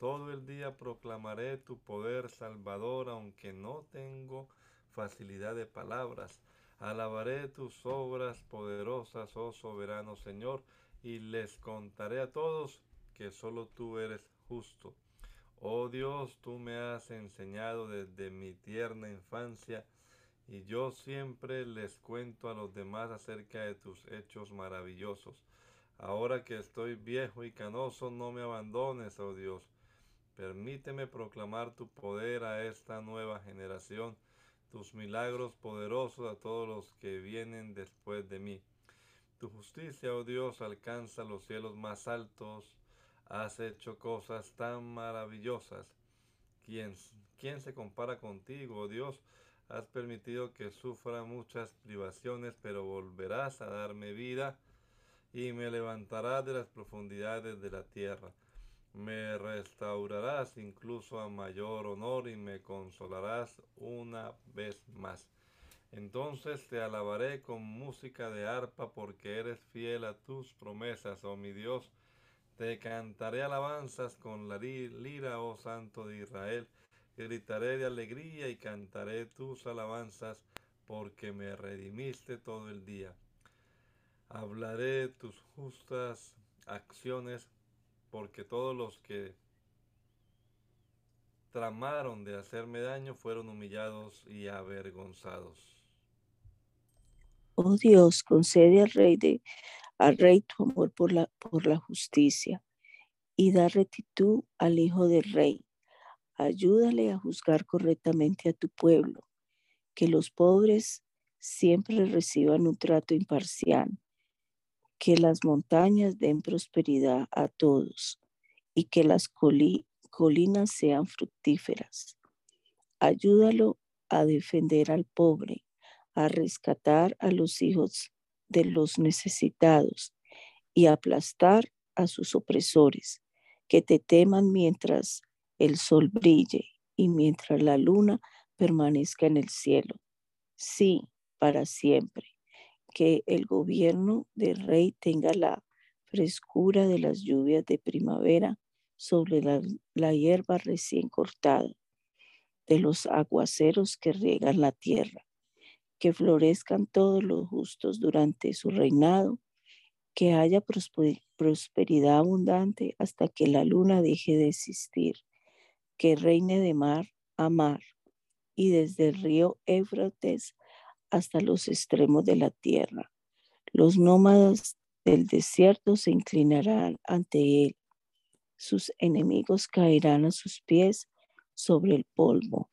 Speaker 1: Todo el día proclamaré tu poder salvador, aunque no tengo facilidad de palabras. Alabaré tus obras poderosas, oh soberano Señor, y les contaré a todos que solo tú eres justo. Oh Dios, tú me has enseñado desde mi tierna infancia y yo siempre les cuento a los demás acerca de tus hechos maravillosos. Ahora que estoy viejo y canoso, no me abandones, oh Dios. Permíteme proclamar tu poder a esta nueva generación, tus milagros poderosos a todos los que vienen después de mí. Tu justicia, oh Dios, alcanza los cielos más altos Has hecho cosas tan maravillosas. ¿Quién, ¿Quién se compara contigo, oh Dios? Has permitido que sufra muchas privaciones, pero volverás a darme vida y me levantarás de las profundidades de la tierra. Me restaurarás incluso a mayor honor y me consolarás una vez más. Entonces te alabaré con música de arpa porque eres fiel a tus promesas, oh mi Dios. Te cantaré alabanzas con la lira, oh Santo de Israel. Gritaré de alegría y cantaré tus alabanzas, porque me redimiste todo el día. Hablaré tus justas acciones, porque todos los que tramaron de hacerme daño fueron humillados y avergonzados.
Speaker 3: Oh Dios, concede al rey de al Rey tu amor por la, por la justicia y da rectitud al Hijo del Rey. Ayúdale a juzgar correctamente a tu pueblo, que los pobres siempre reciban un trato imparcial, que las montañas den prosperidad a todos y que las colinas sean fructíferas. Ayúdalo a defender al pobre, a rescatar a los hijos de los necesitados y aplastar a sus opresores, que te teman mientras el sol brille y mientras la luna permanezca en el cielo. Sí, para siempre. Que el gobierno del rey tenga la frescura de las lluvias de primavera sobre la, hierba recién cortada, de los aguaceros que riegan la tierra, que florezcan todos los justos durante su reinado, que haya prosperidad abundante hasta que la luna deje de existir, que reine de mar a mar y desde el río Éfrates hasta los extremos de la tierra. Los nómadas del desierto se inclinarán ante él. Sus enemigos caerán a sus pies sobre el polvo.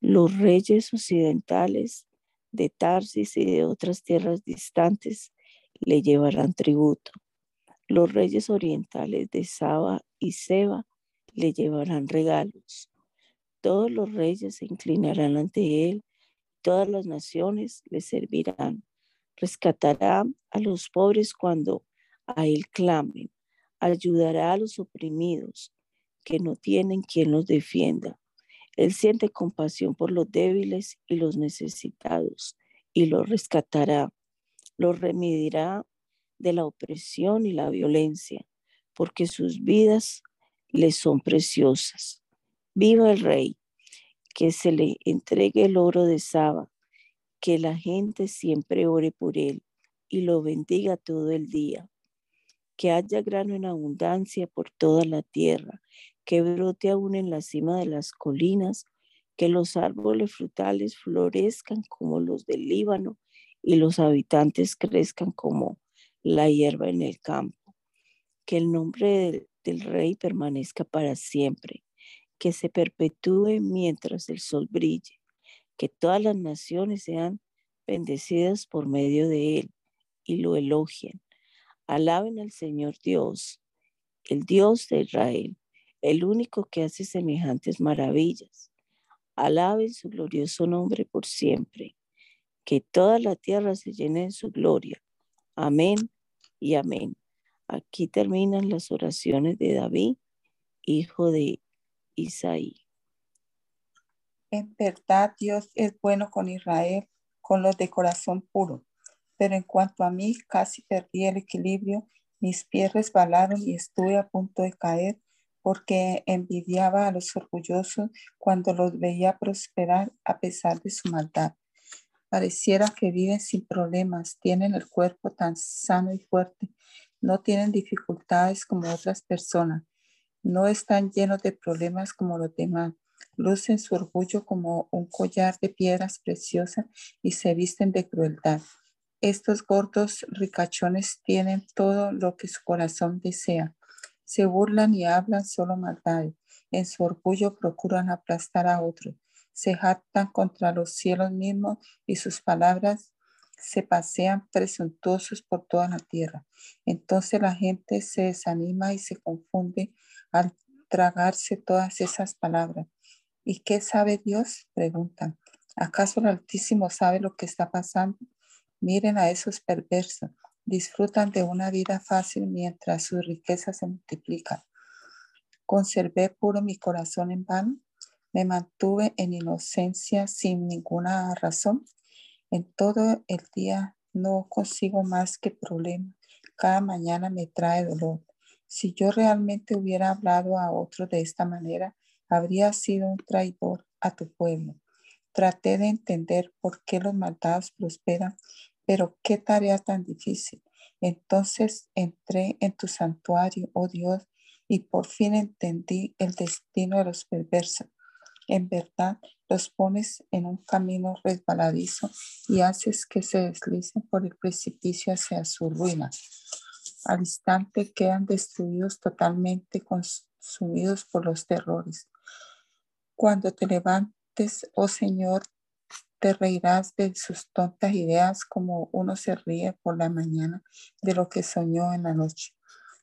Speaker 3: Los reyes occidentales de Tarsis y de otras tierras distantes le llevarán tributo. Los reyes orientales de Saba y Seba le llevarán regalos. Todos los reyes se inclinarán ante él, todas las naciones le servirán. Rescatará a los pobres cuando a él clamen, ayudará a los oprimidos que no tienen quien los defienda. Él siente compasión por los débiles y los necesitados y los rescatará. Los remidirá de la opresión y la violencia, porque sus vidas le son preciosas. Viva el rey, que se le entregue el oro de Saba, que la gente siempre ore por él y lo bendiga todo el día. Que haya grano en abundancia por toda la tierra, que brote aún en la cima de las colinas, que los árboles frutales florezcan como los del Líbano y los habitantes crezcan como la hierba en el campo. Que el nombre del rey permanezca para siempre que se perpetúe mientras el sol brille, que todas las naciones sean bendecidas por medio de él y lo elogien. Alaben al Señor Dios, el Dios de Israel, el único que hace semejantes maravillas. Alaben su glorioso nombre por siempre. Que toda la tierra se llene de su gloria. Amén y amén. Aquí terminan las oraciones de David, hijo de Isaí.
Speaker 2: En verdad Dios es bueno con Israel, con los de corazón puro. Pero en cuanto a mí, casi perdí el equilibrio, mis pies resbalaron y estuve a punto de caer porque envidiaba a los orgullosos cuando los veía prosperar a pesar de su maldad. Pareciera que viven sin problemas, tienen el cuerpo tan sano y fuerte, no tienen dificultades como otras personas no están llenos de problemas como los demás. Lucen su orgullo como un collar de piedras preciosas y se visten de crueldad. Estos gordos ricachones tienen todo lo que su corazón desea. Se burlan y hablan solo maldad. En su orgullo procuran aplastar a otros. Se jactan contra los cielos mismos y sus palabras se pasean presuntuosos por toda la tierra. Entonces la gente se desanima y se confunde al tragarse todas esas palabras. ¿Y qué sabe Dios? Preguntan. ¿Acaso el Altísimo sabe lo que está pasando? Miren a esos perversos. Disfrutan de una vida fácil mientras sus riquezas se multiplican. Conservé puro mi corazón en vano. Me mantuve en inocencia sin ninguna razón. En todo el día no consigo más que problemas. Cada mañana me trae dolor. Si yo realmente hubiera hablado a otro de esta manera, habría sido un traidor a tu pueblo. Traté de entender por qué los maldados prosperan, pero qué tarea tan difícil. Entonces entré en tu santuario, oh Dios, y por fin entendí el destino de los perversos. En verdad, los pones en un camino resbaladizo y haces que se deslicen por el precipicio hacia su ruina al instante quedan destruidos totalmente, consumidos por los terrores. Cuando te levantes, oh Señor, te reirás de sus tontas ideas como uno se ríe por la mañana de lo que soñó en la noche.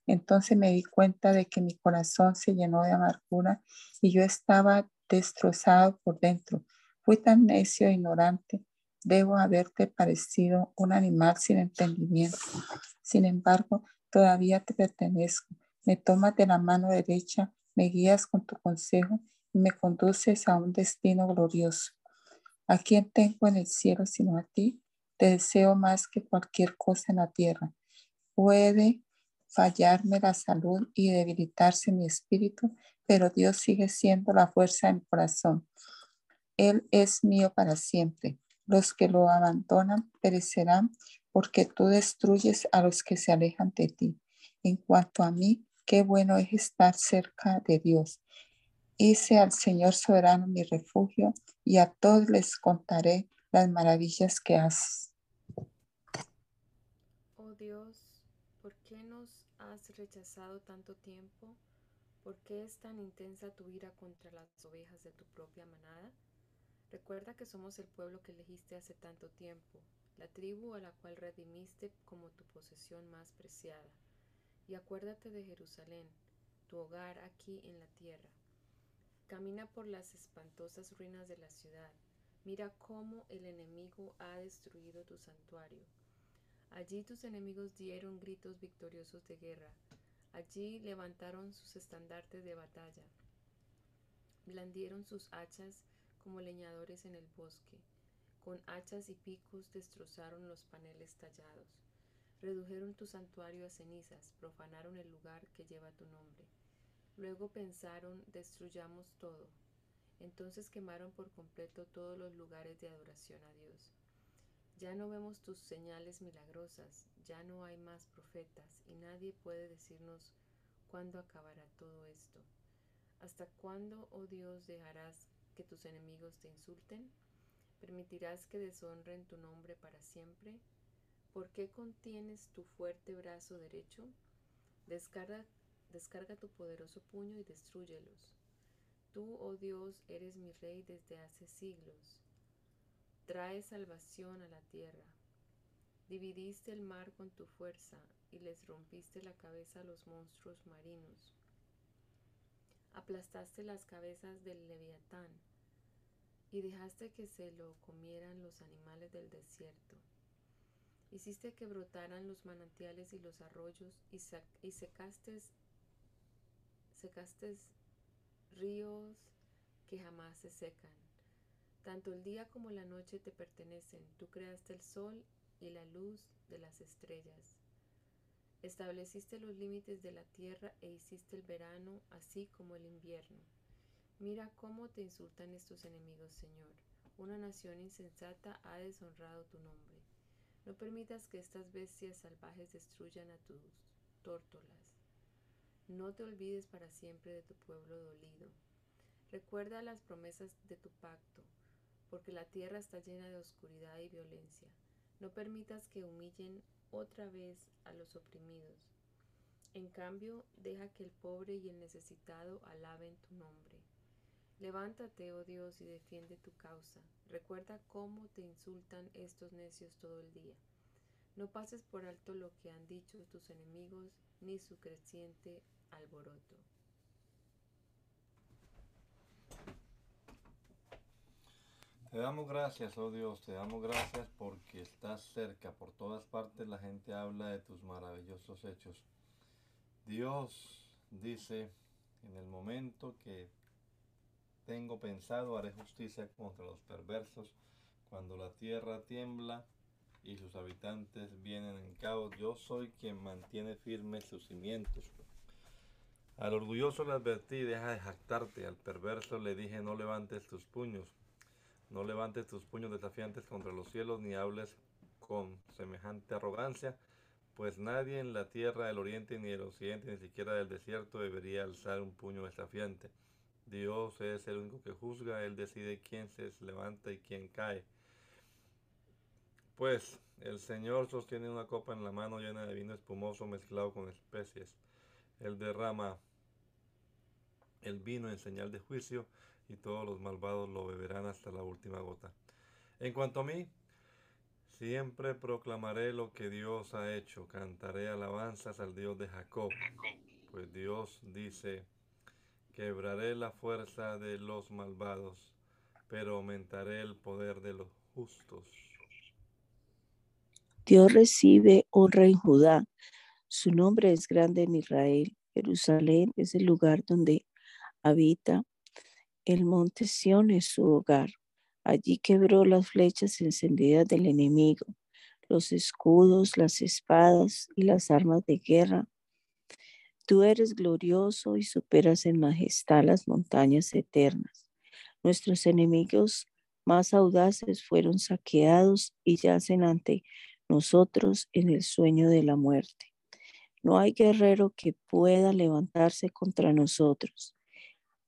Speaker 2: Entonces me di cuenta de que mi corazón se llenó de amargura y yo estaba destrozado por dentro. Fui tan necio e ignorante. Debo haberte parecido un animal sin entendimiento. Sin embargo, todavía te pertenezco. Me tomas de la mano derecha, me guías con tu consejo y me conduces a un destino glorioso. ¿A quién tengo en el cielo sino a ti? Te deseo más que cualquier cosa en la tierra. Puede fallarme la salud y debilitarse mi espíritu, pero Dios sigue siendo la fuerza en mi corazón. Él es mío para siempre. Los que lo abandonan perecerán porque tú destruyes a los que se alejan de ti. En cuanto a mí, qué bueno es estar cerca de Dios. Hice al Señor soberano mi refugio y a todos les contaré las maravillas que haces.
Speaker 4: Oh Dios, ¿por qué nos has rechazado tanto tiempo? ¿Por qué es tan intensa tu ira contra las ovejas de tu propia manada? Recuerda que somos el pueblo que elegiste hace tanto tiempo, la tribu a la cual redimiste como tu posesión más preciada. Y acuérdate de Jerusalén, tu hogar aquí en la tierra. Camina por las espantosas ruinas de la ciudad. Mira cómo el enemigo ha destruido tu santuario. Allí tus enemigos dieron gritos victoriosos de guerra. Allí levantaron sus estandartes de batalla. Blandieron sus hachas como leñadores en el bosque. Con hachas y picos destrozaron los paneles tallados. Redujeron tu santuario a cenizas, profanaron el lugar que lleva tu nombre. Luego pensaron, destruyamos todo. Entonces quemaron por completo todos los lugares de adoración a Dios. Ya no vemos tus señales milagrosas, ya no hay más profetas, y nadie puede decirnos cuándo acabará todo esto. ¿Hasta cuándo, oh Dios, dejarás que tus enemigos te insulten? ¿Permitirás que deshonren tu nombre para siempre? ¿Por qué contienes tu fuerte brazo derecho? Descarga, descarga tu poderoso puño y destruyelos. Tú, oh Dios, eres mi rey desde hace siglos. Trae salvación a la tierra. Dividiste el mar con tu fuerza y les rompiste la cabeza a los monstruos marinos. Aplastaste las cabezas del leviatán y dejaste que se lo comieran los animales del desierto. Hiciste que brotaran los manantiales y los arroyos y, secaste, secaste ríos que jamás se secan. Tanto el día como la noche te pertenecen. Tú creaste el sol y la luz de las estrellas. Estableciste los límites de la tierra e hiciste el verano así como el invierno. Mira cómo te insultan estos enemigos, Señor. Una nación insensata ha deshonrado tu nombre. No permitas que estas bestias salvajes destruyan a tus tórtolas. No te olvides para siempre de tu pueblo dolido. Recuerda las promesas de tu pacto, porque la tierra está llena de oscuridad y violencia. No permitas que humillen otra vez a los oprimidos. En cambio, deja que el pobre y el necesitado alaben tu nombre. Levántate, oh Dios, y defiende tu causa. Recuerda cómo te insultan estos necios todo el día. No pases por alto lo que han dicho tus enemigos, ni su creciente alboroto.
Speaker 1: Te damos gracias, oh Dios, te damos gracias porque estás cerca. Por todas partes la gente habla de tus maravillosos hechos. Dios dice, en el momento que tengo pensado, haré justicia contra los perversos. Cuando la tierra tiembla y sus habitantes vienen en caos, yo soy quien mantiene firmes sus cimientos. Al orgulloso le advertí, deja de jactarte. Al perverso le dije, no levantes tus puños. No levantes tus puños desafiantes contra los cielos, ni hables con semejante arrogancia, pues nadie en la tierra del oriente ni del occidente, ni siquiera del desierto, debería alzar un puño desafiante. Dios es el único que juzga, Él decide quién se levanta y quién cae. Pues el Señor sostiene una copa en la mano llena de vino espumoso mezclado con especies. Él derrama el vino en señal de juicio y todos los malvados lo beberán hasta la última gota. En cuanto a mí, siempre proclamaré lo que Dios ha hecho, cantaré alabanzas al Dios de Jacob, pues Dios dice, Quebraré la fuerza de los malvados, pero aumentaré el poder de los justos.
Speaker 3: Dios recibe honra en Judá. Su nombre es grande en Israel. Jerusalén es el lugar donde habita. El monte Sión es su hogar. Allí quebró las flechas encendidas del enemigo, los escudos, las espadas y las armas de guerra. Tú eres glorioso y superas en majestad las montañas eternas. Nuestros enemigos más audaces fueron saqueados y yacen ante nosotros en el sueño de la muerte. No hay guerrero que pueda levantarse contra nosotros.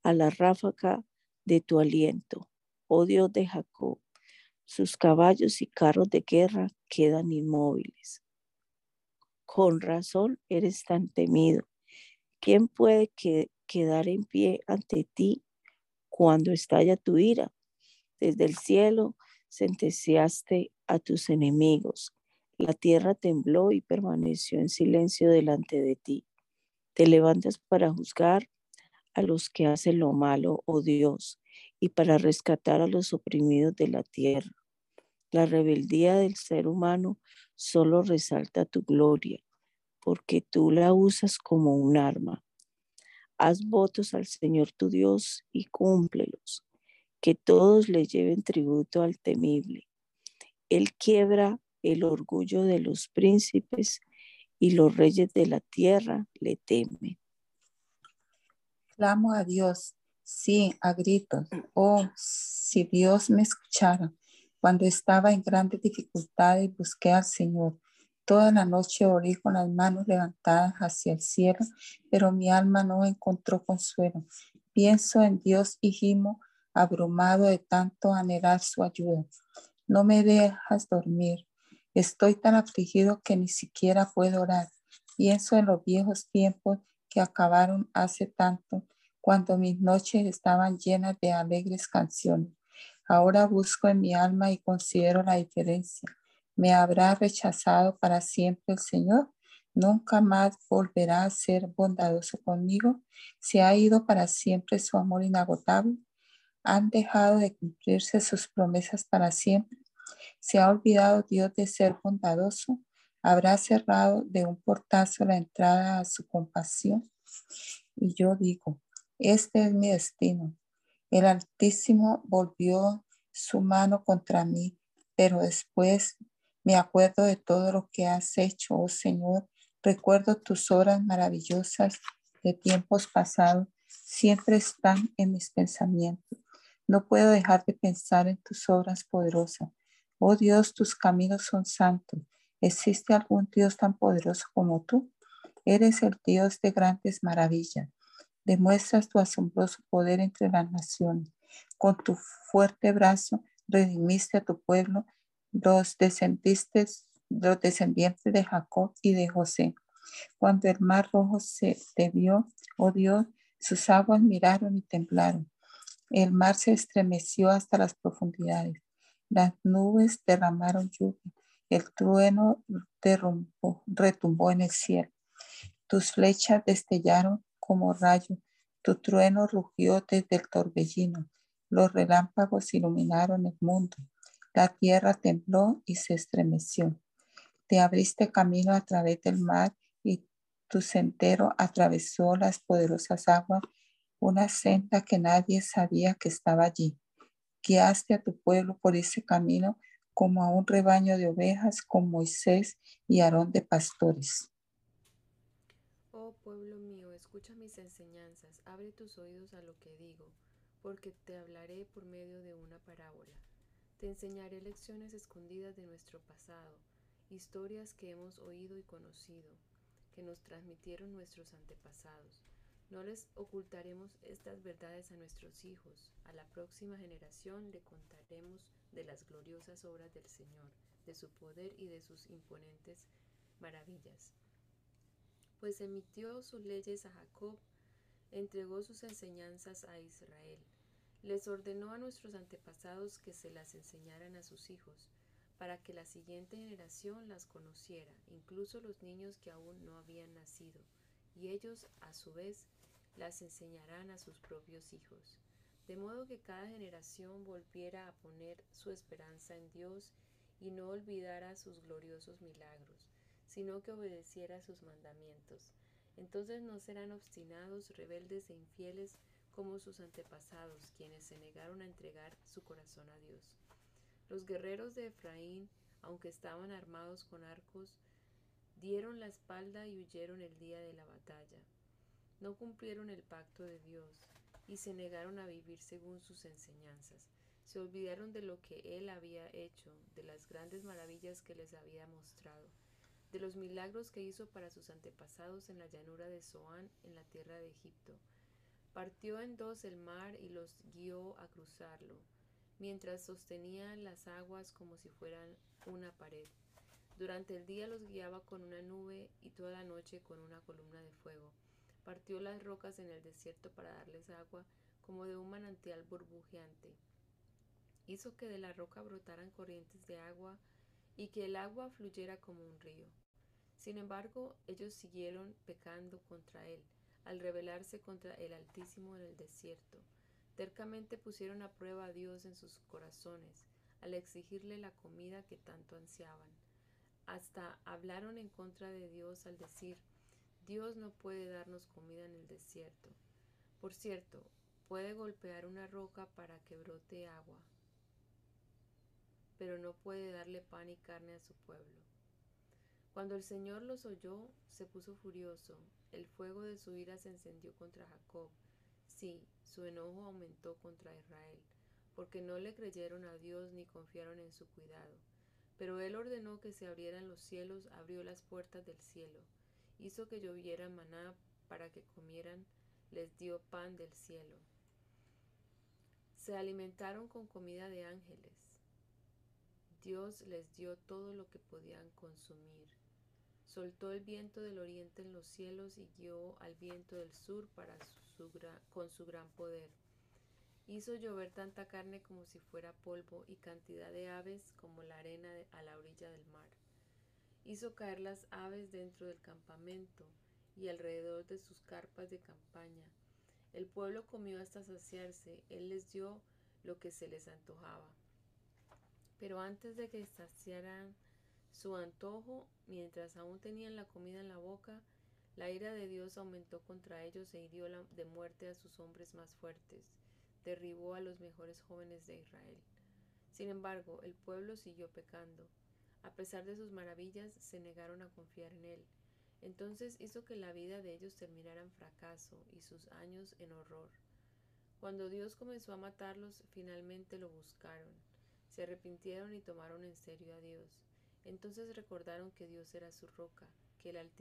Speaker 3: A la ráfaga de tu aliento, oh Dios de Jacob, sus caballos y carros de guerra quedan inmóviles. Con razón eres tan temido. ¿Quién puede quedar en pie ante ti cuando estalla tu ira? Desde el cielo sentenciaste a tus enemigos la tierra tembló y permaneció en silencio delante de ti. Te levantas para juzgar a los que hacen lo malo, oh Dios, y para rescatar a los oprimidos de la tierra. La rebeldía del ser humano solo resalta tu gloria, porque tú la usas como un arma. Haz votos al Señor tu Dios y cúmplelos, que todos le lleven tributo al temible. Él quiebra el orgullo de los príncipes y los reyes de la tierra le temen.
Speaker 2: Clamo a Dios, sí, a gritos. Oh, si Dios me escuchara. Cuando estaba en grandes dificultades, busqué al Señor. Toda la noche oré con las manos levantadas hacia el cielo, pero mi alma no encontró consuelo. Pienso en Dios y gimo, abrumado de tanto anhelar su ayuda. No me dejas dormir, Estoy tan afligido que ni siquiera puedo orar. Pienso en los viejos tiempos que acabaron hace tanto, cuando mis noches estaban llenas de alegres canciones. Ahora busco en mi alma y considero la diferencia. ¿Me habrá rechazado para siempre el Señor? ¿Nunca más volverá a ser bondadoso conmigo? ¿Se ha ido para siempre su amor inagotable? ¿Han dejado de cumplirse sus promesas para siempre? ¿Se ha olvidado Dios de ser bondadoso? ¿Habrá cerrado de un portazo la entrada a su compasión? Y yo digo, este es mi destino. El Altísimo volvió su mano contra mí, pero después me acuerdo de todo lo que has hecho, oh Señor. Recuerdo tus obras maravillosas de tiempos pasados. Siempre están en mis pensamientos. No puedo dejar de pensar en tus obras poderosas. Oh Dios, tus caminos son santos. ¿Existe algún Dios tan poderoso como tú? Eres el Dios de grandes maravillas. Demuestras tu asombroso poder entre las naciones. Con tu fuerte brazo redimiste a tu pueblo, los descendientes, los descendientes de Jacob y de José. Cuando el mar rojo se vio, oh Dios, sus aguas miraron y temblaron. El mar se estremeció hasta las profundidades. Las nubes derramaron lluvia, el trueno retumbó en el cielo. Tus flechas destellaron como rayo, tu trueno rugió desde el torbellino, los relámpagos iluminaron el mundo, la tierra tembló y se estremeció. Te abriste camino a través del mar y tu sendero atravesó las poderosas aguas, una senda que nadie sabía que estaba allí guiaste a tu pueblo por ese camino como a un rebaño de ovejas con Moisés y Aarón de pastores.
Speaker 4: Oh pueblo mío, escucha mis enseñanzas, abre tus oídos a lo que digo, porque te hablaré por medio de una parábola. Te enseñaré lecciones escondidas de nuestro pasado, historias que hemos oído y conocido, que nos transmitieron nuestros antepasados no les ocultaremos estas verdades a nuestros hijos. A la próxima generación le contaremos de las gloriosas obras del Señor, de su poder y de sus imponentes maravillas. Pues emitió sus leyes a Jacob, entregó sus enseñanzas a Israel. Les ordenó a nuestros antepasados que se las enseñaran a sus hijos, para que la siguiente generación las conociera, incluso los niños que aún no habían nacido, y ellos, a su vez, las enseñarán a sus propios hijos, de modo que cada generación volviera a poner su esperanza en Dios y no olvidara sus gloriosos milagros, sino que obedeciera sus mandamientos. Entonces no serán obstinados, rebeldes e infieles, como sus antepasados, quienes se negaron a entregar su corazón a Dios. Los guerreros de Efraín, aunque estaban armados con arcos, dieron la espalda y huyeron el día de la batalla. No cumplieron el pacto de Dios y se negaron a vivir según sus enseñanzas. Se olvidaron de lo que Él había hecho, de las grandes maravillas que les había mostrado, de los milagros que hizo para sus antepasados en la llanura de Zoán, en la tierra de Egipto. Partió en dos el mar y los guió a cruzarlo, mientras sostenían las aguas como si fueran una pared. Durante el día los guiaba con una nube y toda la noche con una columna de fuego. Partió las rocas en el desierto para darles agua como de un manantial burbujeante hizo que de la roca brotaran corrientes de agua y que el agua fluyera como un río. Sin embargo, ellos siguieron pecando contra él, al rebelarse contra el Altísimo en el desierto. Tercamente pusieron a prueba a Dios en sus corazones, al exigirle la comida que tanto ansiaban. Hasta hablaron en contra de Dios al decir, Dios no puede darnos comida en el desierto. Por cierto, puede golpear una roca para que brote agua pero no puede darle pan y carne a su pueblo. Cuando el Señor los oyó, se puso furioso, el fuego de su ira se encendió contra Jacob, sí, su enojo aumentó contra Israel, porque no le creyeron a Dios ni confiaron en su cuidado. Pero él ordenó que se abrieran los cielos, abrió las puertas del cielo, hizo que lloviera maná para que comieran, les dio pan del cielo. Se alimentaron con comida de ángeles, Dios les dio todo lo que podían consumir. Soltó el viento del oriente en los cielos y guió al viento del sur para con su gran poder. Hizo llover tanta carne como si fuera polvo y cantidad de aves como la arena a la orilla del mar. Hizo caer las aves dentro del campamento y alrededor de sus carpas de campaña. El pueblo comió hasta saciarse, él les dio lo que se les antojaba. Pero antes de que saciaran su antojo, mientras aún tenían la comida en la boca, la ira de Dios aumentó contra ellos e hirió de muerte a sus hombres más fuertes, derribó a los mejores jóvenes de Israel. Sin embargo, el pueblo siguió pecando. A pesar de sus maravillas, se negaron a confiar en él. Entonces hizo que la vida de ellos terminara en fracaso y sus años en horror. Cuando Dios comenzó a matarlos, finalmente lo buscaron se arrepintieron y tomaron en serio a Dios. Entonces recordaron que Dios era su roca, que el,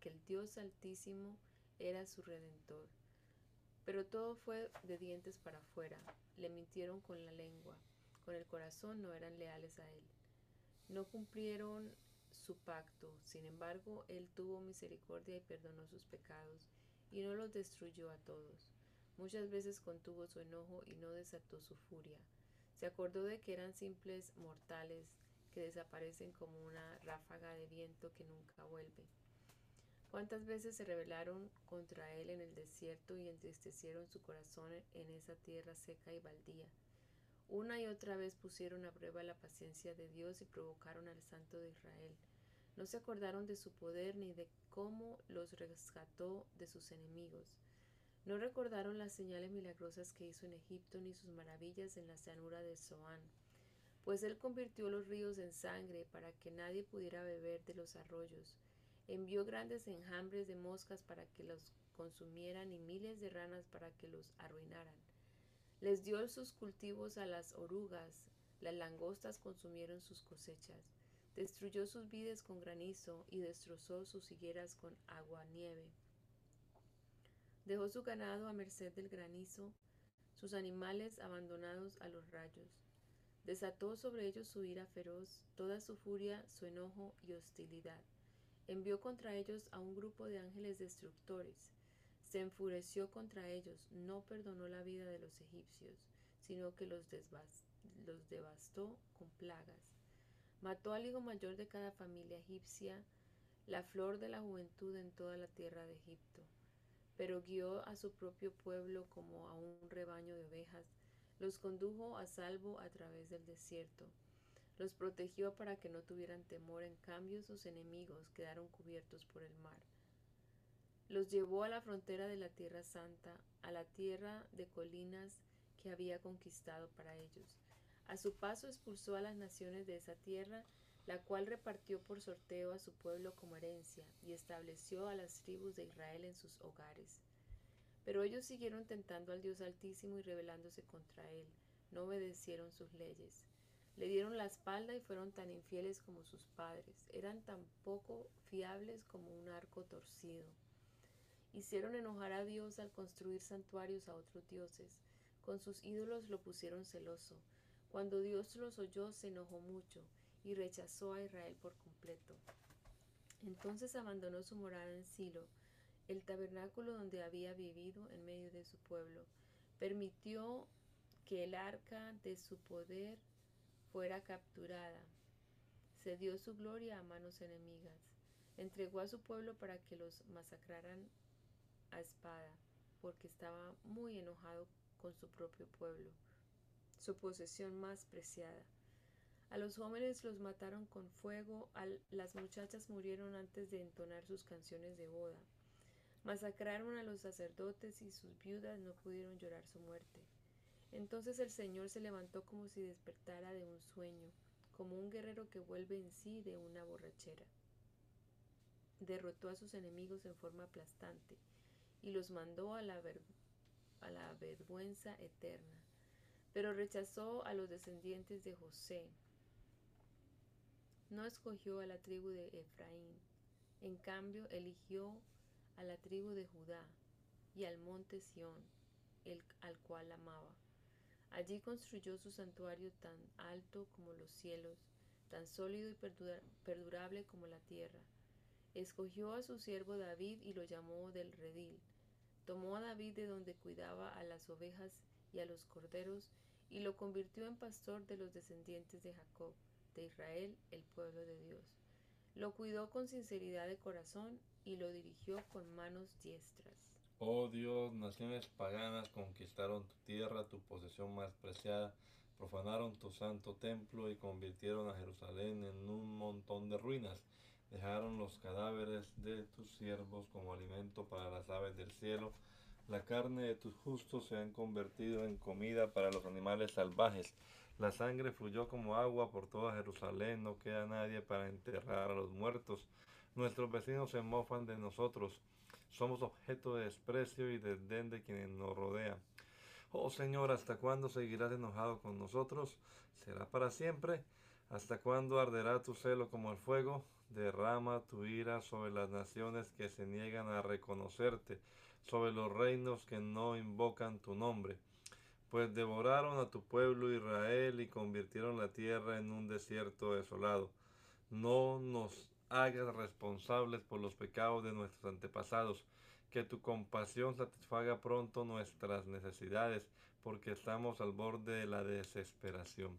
Speaker 4: que el Dios altísimo era su redentor. Pero todo fue de dientes para afuera, le mintieron con la lengua, con el corazón no eran leales a él. No cumplieron su pacto, sin embargo, él tuvo misericordia y perdonó sus pecados, y no los destruyó a todos. Muchas veces contuvo su enojo y no desató su furia. Se acordó de que eran simples mortales que desaparecen como una ráfaga de viento que nunca vuelve. ¿Cuántas veces se rebelaron contra él en el desierto y entristecieron su corazón en esa tierra seca y baldía? Una y otra vez pusieron a prueba la paciencia de Dios y provocaron al Santo de Israel. No se acordaron de su poder ni de cómo los rescató de sus enemigos. No recordaron las señales milagrosas que hizo en Egipto ni sus maravillas en la llanura de Zoán, pues él convirtió los ríos en sangre para que nadie pudiera beber de los arroyos. Envió grandes enjambres de moscas para que los consumieran y miles de ranas para que los arruinaran. Les dio sus cultivos a las orugas, las langostas consumieron sus cosechas, destruyó sus vides con granizo y destrozó sus higueras con agua nieve. Dejó su ganado a merced del granizo, sus animales abandonados a los rayos. Desató sobre ellos su ira feroz, toda su furia, su enojo y hostilidad. Envió contra ellos a un grupo de ángeles destructores. Se enfureció contra ellos, no perdonó la vida de los egipcios, sino que los, los devastó con plagas. Mató al hijo mayor de cada familia egipcia, la flor de la juventud en toda la tierra de Egipto pero guió a su propio pueblo como a un rebaño de ovejas, los condujo a salvo a través del desierto, los protegió para que no tuvieran temor, en cambio sus enemigos quedaron cubiertos por el mar. Los llevó a la frontera de la Tierra Santa, a la tierra de colinas que había conquistado para ellos. A su paso expulsó a las naciones de esa tierra, la cual repartió por sorteo a su pueblo como herencia, y estableció a las tribus de Israel en sus hogares. Pero ellos siguieron tentando al Dios Altísimo y rebelándose contra él, no obedecieron sus leyes. Le dieron la espalda y fueron tan infieles como sus padres, eran tan poco fiables como un arco torcido. Hicieron enojar a Dios al construir santuarios a otros dioses, con sus ídolos lo pusieron celoso. Cuando Dios los oyó se enojó mucho y rechazó a Israel por completo. Entonces abandonó su morada en Silo, el tabernáculo donde había vivido en medio de su pueblo. Permitió que el arca de su poder fuera capturada. Cedió su gloria a manos enemigas. Entregó a su pueblo para que los masacraran a espada, porque estaba muy enojado con su propio pueblo, su posesión más preciada. A los jóvenes los mataron con fuego, las muchachas murieron antes de entonar sus canciones de boda. Masacraron a los sacerdotes y sus viudas no pudieron llorar su muerte. Entonces el Señor se levantó como si despertara de un sueño, como un guerrero que vuelve en sí de una borrachera. Derrotó a sus enemigos en forma aplastante y los mandó a la, a la vergüenza eterna. Pero rechazó a los descendientes de José. No escogió a la tribu de Efraín. En cambio, eligió a la tribu de Judá y al monte Sión, el, al cual amaba. Allí construyó su santuario tan alto como los cielos, tan sólido y perdurable como la tierra. Escogió a su siervo David y lo llamó del redil. Tomó a David de donde cuidaba a las ovejas y a los corderos y lo convirtió en pastor de los descendientes de Jacob, de Israel, el pueblo de Dios. Lo cuidó con sinceridad de corazón y lo dirigió con manos diestras.
Speaker 1: Oh Dios, naciones paganas conquistaron tu tierra, tu posesión más preciada, profanaron tu santo templo y convirtieron a Jerusalén en un montón de ruinas. Dejaron los cadáveres de tus siervos como alimento para las aves del cielo. La carne de tus justos se han convertido en comida para los animales salvajes. La sangre fluyó como agua por toda Jerusalén. No queda nadie para enterrar a los muertos. Nuestros vecinos se mofan de nosotros somos objeto de desprecio y desdén de quienes nos rodean. Oh Señor, ¿hasta cuándo seguirás enojado con nosotros? ¿Será para siempre? ¿Hasta cuándo arderá tu celo como el fuego? Derrama tu ira sobre las naciones que se niegan a reconocerte, sobre los reinos que no invocan tu nombre. Pues devoraron a tu pueblo Israel y convirtieron la tierra en un desierto desolado. No nos hagas responsables por los pecados de nuestros antepasados, que tu compasión satisfaga pronto nuestras necesidades, porque estamos al borde de la desesperación.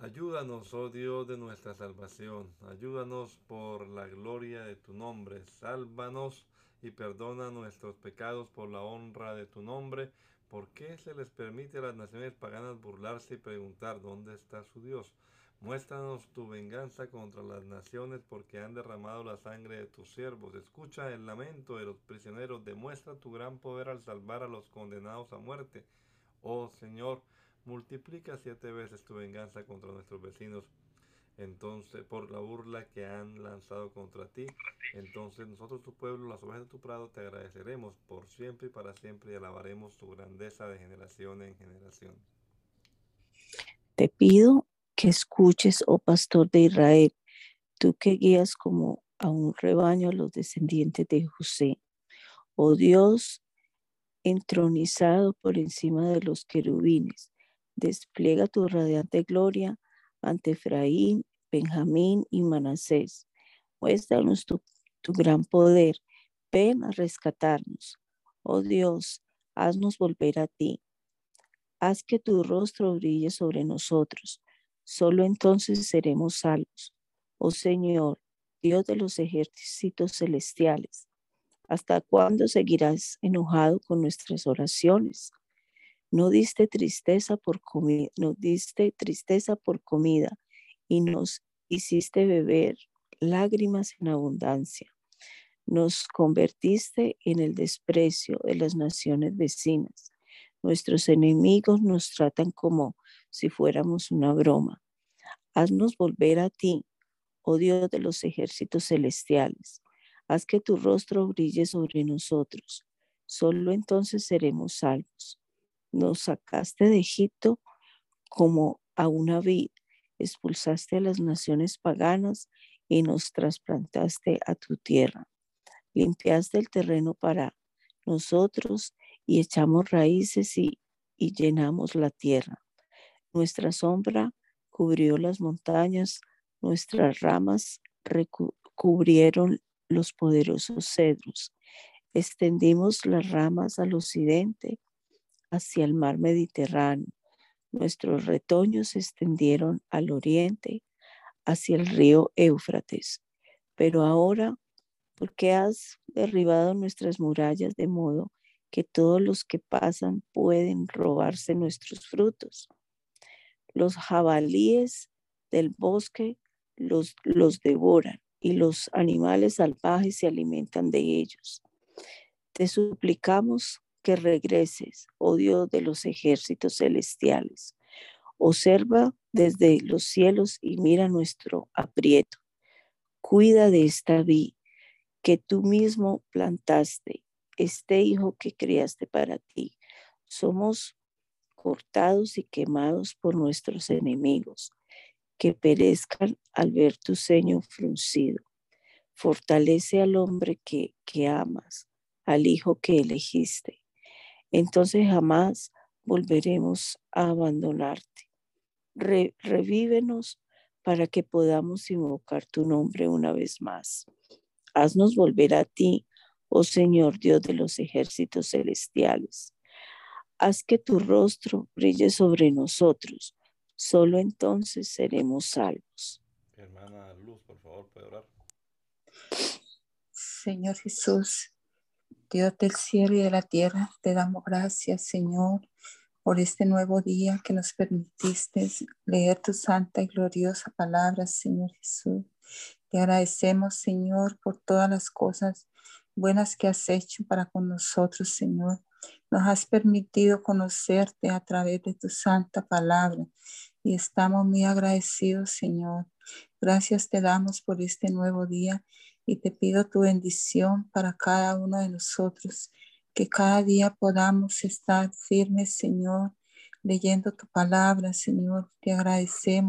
Speaker 1: Ayúdanos, oh Dios de nuestra salvación, ayúdanos por la gloria de tu nombre, sálvanos y perdona nuestros pecados por la honra de tu nombre. ¿Por qué se les permite a las naciones paganas burlarse y preguntar dónde está su Dios? Muéstranos tu venganza contra las naciones porque han derramado la sangre de tus siervos. Escucha el lamento de los prisioneros. Demuestra tu gran poder al salvar a los condenados a muerte. Oh Señor, multiplica siete veces tu venganza contra nuestros vecinos. Entonces, por la burla que han lanzado contra ti, entonces nosotros, tu pueblo, las ovejas de tu prado, te agradeceremos por siempre y para siempre y alabaremos tu grandeza de generación en generación.
Speaker 3: Te pido que escuches, oh pastor de Israel, tú que guías como a un rebaño a los descendientes de José. Oh Dios, entronizado por encima de los querubines, despliega tu radiante gloria ante Efraín, Benjamín y Manasés. Muéstranos tu, tu gran poder. Ven a rescatarnos. Oh Dios, haznos volver a ti. Haz que tu rostro brille sobre nosotros Solo entonces seremos salvos. Oh Señor, Dios de los ejércitos celestiales, ¿hasta cuándo seguirás enojado con nuestras oraciones? No diste tristeza por comida, no diste tristeza por comida y nos hiciste beber lágrimas en abundancia. Nos convertiste en el desprecio de las naciones vecinas. Nuestros enemigos nos tratan como si fuéramos una broma. Haznos volver a ti, oh Dios de los ejércitos celestiales. Haz que tu rostro brille sobre nosotros. Solo entonces seremos salvos. Nos sacaste de Egipto como a una vid, expulsaste a las naciones paganas y nos trasplantaste a tu tierra. Limpiaste el terreno para nosotros y echamos raíces y, y llenamos la tierra. Nuestra sombra cubrió las montañas, nuestras ramas cubrieron los poderosos cedros. Extendimos las ramas al occidente hacia el mar Mediterráneo. Nuestros retoños se extendieron al oriente hacia el río Éufrates. Pero ahora, ¿por qué has derribado nuestras murallas de modo que todos los que pasan pueden robarse nuestros frutos? Los jabalíes del bosque los, los devoran y los animales salvajes se alimentan de ellos. Te suplicamos que regreses, oh Dios de los ejércitos celestiales. Observa desde los cielos y mira nuestro aprieto. Cuida de esta vid que tú mismo plantaste, este hijo que criaste para ti. Somos cortados y quemados por nuestros enemigos, que perezcan al ver tu ceño fruncido. Fortalece al hombre que, que amas, al hijo que elegiste. Entonces jamás volveremos a abandonarte. revívenos para que podamos invocar tu nombre una vez más. Haznos volver a ti, oh Señor Dios de los ejércitos celestiales haz que tu rostro brille sobre nosotros. Solo entonces seremos salvos.
Speaker 1: Hermana Luz, por favor, puede orar.
Speaker 2: Señor Jesús, Dios del cielo y de la tierra, te damos gracias, Señor, por este nuevo día que nos permitiste leer tu santa y gloriosa palabra, Señor Jesús. Te agradecemos, Señor, por todas las cosas buenas que has hecho para con nosotros, Señor. Nos has permitido conocerte a través de tu santa palabra y estamos muy agradecidos, Señor. Gracias te damos por este nuevo día y te pido tu bendición para cada uno de nosotros, que cada día podamos estar firmes, Señor, leyendo tu palabra, Señor. Te agradecemos.